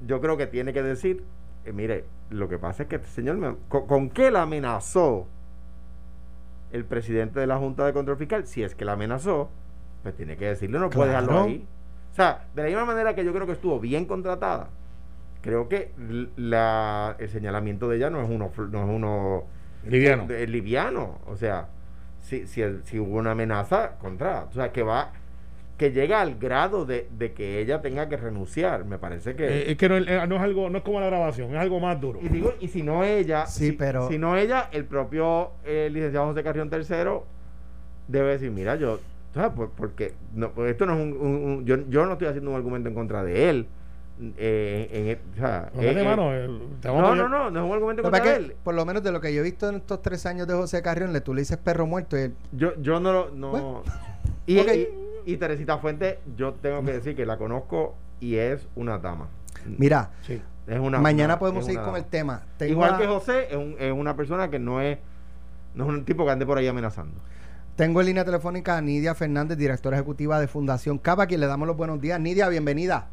yo creo que tiene que decir, eh, mire, lo que pasa es que este señor, me- ¿con, con qué la amenazó el presidente de la Junta de Control Fiscal? Si es que la amenazó, pues tiene que decirle, no puede dejarlo Claro. ahí. O sea, de la misma manera que yo creo que estuvo bien contratada, creo que la, el señalamiento de ella no es uno, no es uno Liviano. de- liviano. O sea, si, si, si hubo una amenaza contra, o sea, que va, que llega al grado de, de que ella tenga que renunciar, me parece que. Eh, es que no, eh, no es algo, no es como la grabación, es algo más duro. y digo, y si no ella, Sí, si, pero- si no ella, el propio eh, licenciado José Carrión III debe decir, mira, yo, ¿sabes? Por- porque no, pues esto no es un, un- un- yo, yo no estoy haciendo un argumento en contra de él. eh, en, en- o sea, No, eh, eh, mano, eh, vamos a no, no, no, no es un argumento contra que, él. por lo menos de lo que yo he visto en estos tres años de José Carrión, le tú le dices perro muerto y él, Yo, yo no lo. No, Bueno. y, Ok. y, y Teresita Fuentes, yo tengo que decir que la conozco y es una dama. mira, Sí. Es una, mañana una- podemos es seguir una con el tema. Tengo Igual a- que José, es, un- es una persona que no es. No es un tipo que ande por ahí amenazando. Tengo en línea telefónica a Nidia Fernández, directora ejecutiva de Fundación Cava, a quien le damos los buenos días. Nidia, bienvenida.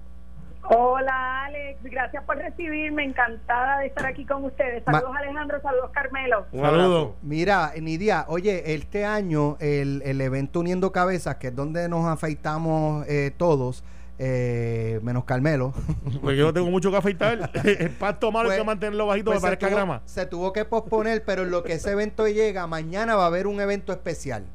Hola Alex, gracias por recibirme, encantada de estar aquí con ustedes. Ma- Saludos Alejandro, saludos Carmelo. Un Saludos. abrazo. Mira, Nidia, oye, este año el, el evento Uniendo Cabezas, que es donde nos afeitamos eh, todos, eh, menos Carmelo, Porque yo tengo mucho que afeitar. El pasto malo hay Pues- que mantenerlo bajito pues se, parezca tuvo, grama. se tuvo que posponer, pero en lo que ese evento llega, mañana va a haber un evento especial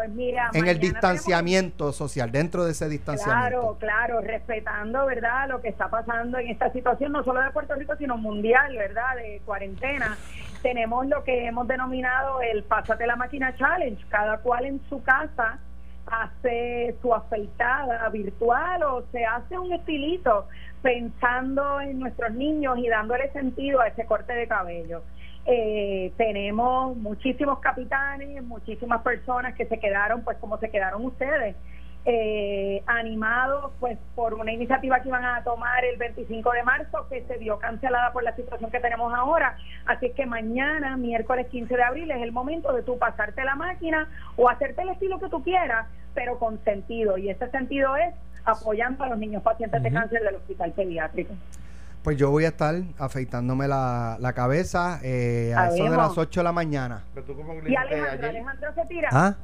Pues mira, en el distanciamiento social, dentro de ese distanciamiento. Claro, claro, respetando, ¿verdad? Lo que está pasando en esta situación, no solo de Puerto Rico, sino mundial, ¿verdad? De cuarentena. Tenemos lo que hemos denominado el Pásate la Máquina Challenge. Cada cual en su casa hace su afeitada virtual o se hace un estilito pensando en nuestros niños y dándole sentido a ese corte de cabello. Eh, tenemos muchísimos capitanes, muchísimas personas que se quedaron, pues como se quedaron ustedes, eh, animados pues por una iniciativa que iban a tomar el 25 de marzo que se vio cancelada por la situación que tenemos ahora. Así es que mañana, miércoles 15 de abril, es el momento de tú pasarte la máquina o hacerte el estilo que tú quieras, pero con sentido. Y ese sentido es apoyando a los niños pacientes de cáncer del hospital pediátrico. Pues yo voy a estar afeitándome la, la cabeza eh, a eso de las 8 de la mañana. Pero tú como Y Alejandro, se tira. ¿Ah?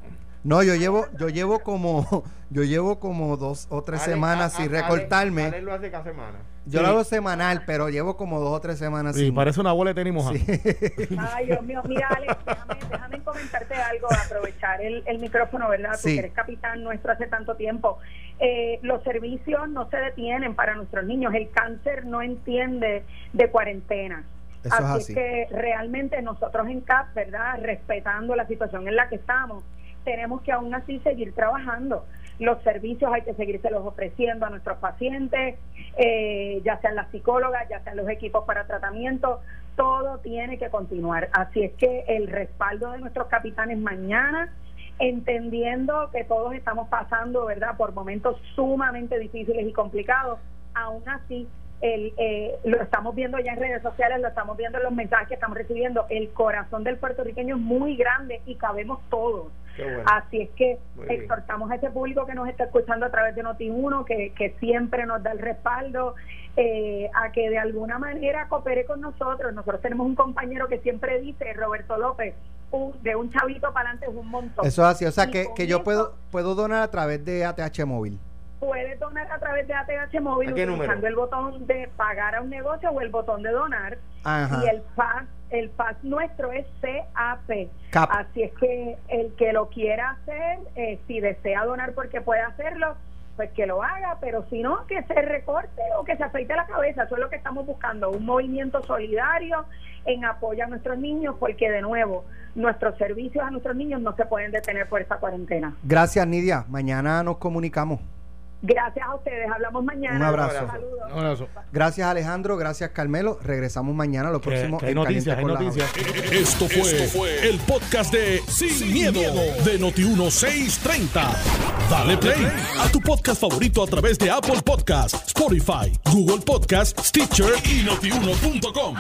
No, yo llevo, yo llevo como, yo llevo como dos o tres Ale- semanas a- sin a- Ale- recortarme. Ale lo hace cada semana. Yo Sí. lo hago semanal, pero llevo como dos o tres semanas Sí, sin. parece una bola de tenis mojada. Ay, Dios mío, mira, Alex, déjame, déjame comentarte algo, aprovechar el, el micrófono, ¿verdad? Tú Sí. que eres capitán nuestro hace tanto tiempo. Eh, los servicios no se detienen para nuestros niños. El cáncer no entiende de cuarentena. Eso es así que realmente nosotros en CAP, ¿verdad? Respetando la situación en la que estamos, tenemos que aún así seguir trabajando. Los servicios hay que seguírselos ofreciendo a nuestros pacientes, eh, ya sean las psicólogas, ya sean los equipos para tratamiento, todo tiene que continuar. Así es que el respaldo de nuestros capitanes mañana, entendiendo que todos estamos pasando, ¿verdad?, por momentos sumamente difíciles y complicados, aún así el, eh, lo estamos viendo ya en redes sociales, lo estamos viendo en los mensajes que estamos recibiendo, el corazón del puertorriqueño es muy grande y cabemos todos. Bueno. Así es que Muy bien. exhortamos a ese público que nos está escuchando a través de Noti1, que, que siempre nos da el respaldo, eh, a que de alguna manera coopere con nosotros. Nosotros tenemos un compañero que siempre dice, Roberto López, un- de un chavito para adelante es un montón. Eso es así. O sea Y que, que yo puedo, puedo donar a través de ATH móvil. Puede donar a través de ATH móvil ¿A qué utilizando número? el botón de pagar a un negocio o el botón de donar. Ajá. Y el fax, el fax nuestro es CAP. Cap. Así es que el que lo quiera hacer, eh, si desea donar porque puede hacerlo, pues que lo haga, pero si no, que se recorte o que se afeite la cabeza. Eso es lo que estamos buscando, un movimiento solidario en apoyo a nuestros niños, porque de nuevo, nuestros servicios a nuestros niños no se pueden detener por esta cuarentena. Gracias, Nidia. Mañana nos comunicamos. Gracias a ustedes, hablamos mañana. Un abrazo. Saludos. Un abrazo. Gracias, Alejandro. Gracias, Carmelo. Regresamos mañana. Lo Que, próximo que hay en Caliente noticias, hay noticias. Esto fue, el podcast de Sin, miedo, de Noti1630. Dale play a tu podcast favorito a través de Apple Podcasts, Spotify, Google Podcasts, Stitcher y notiuno.com.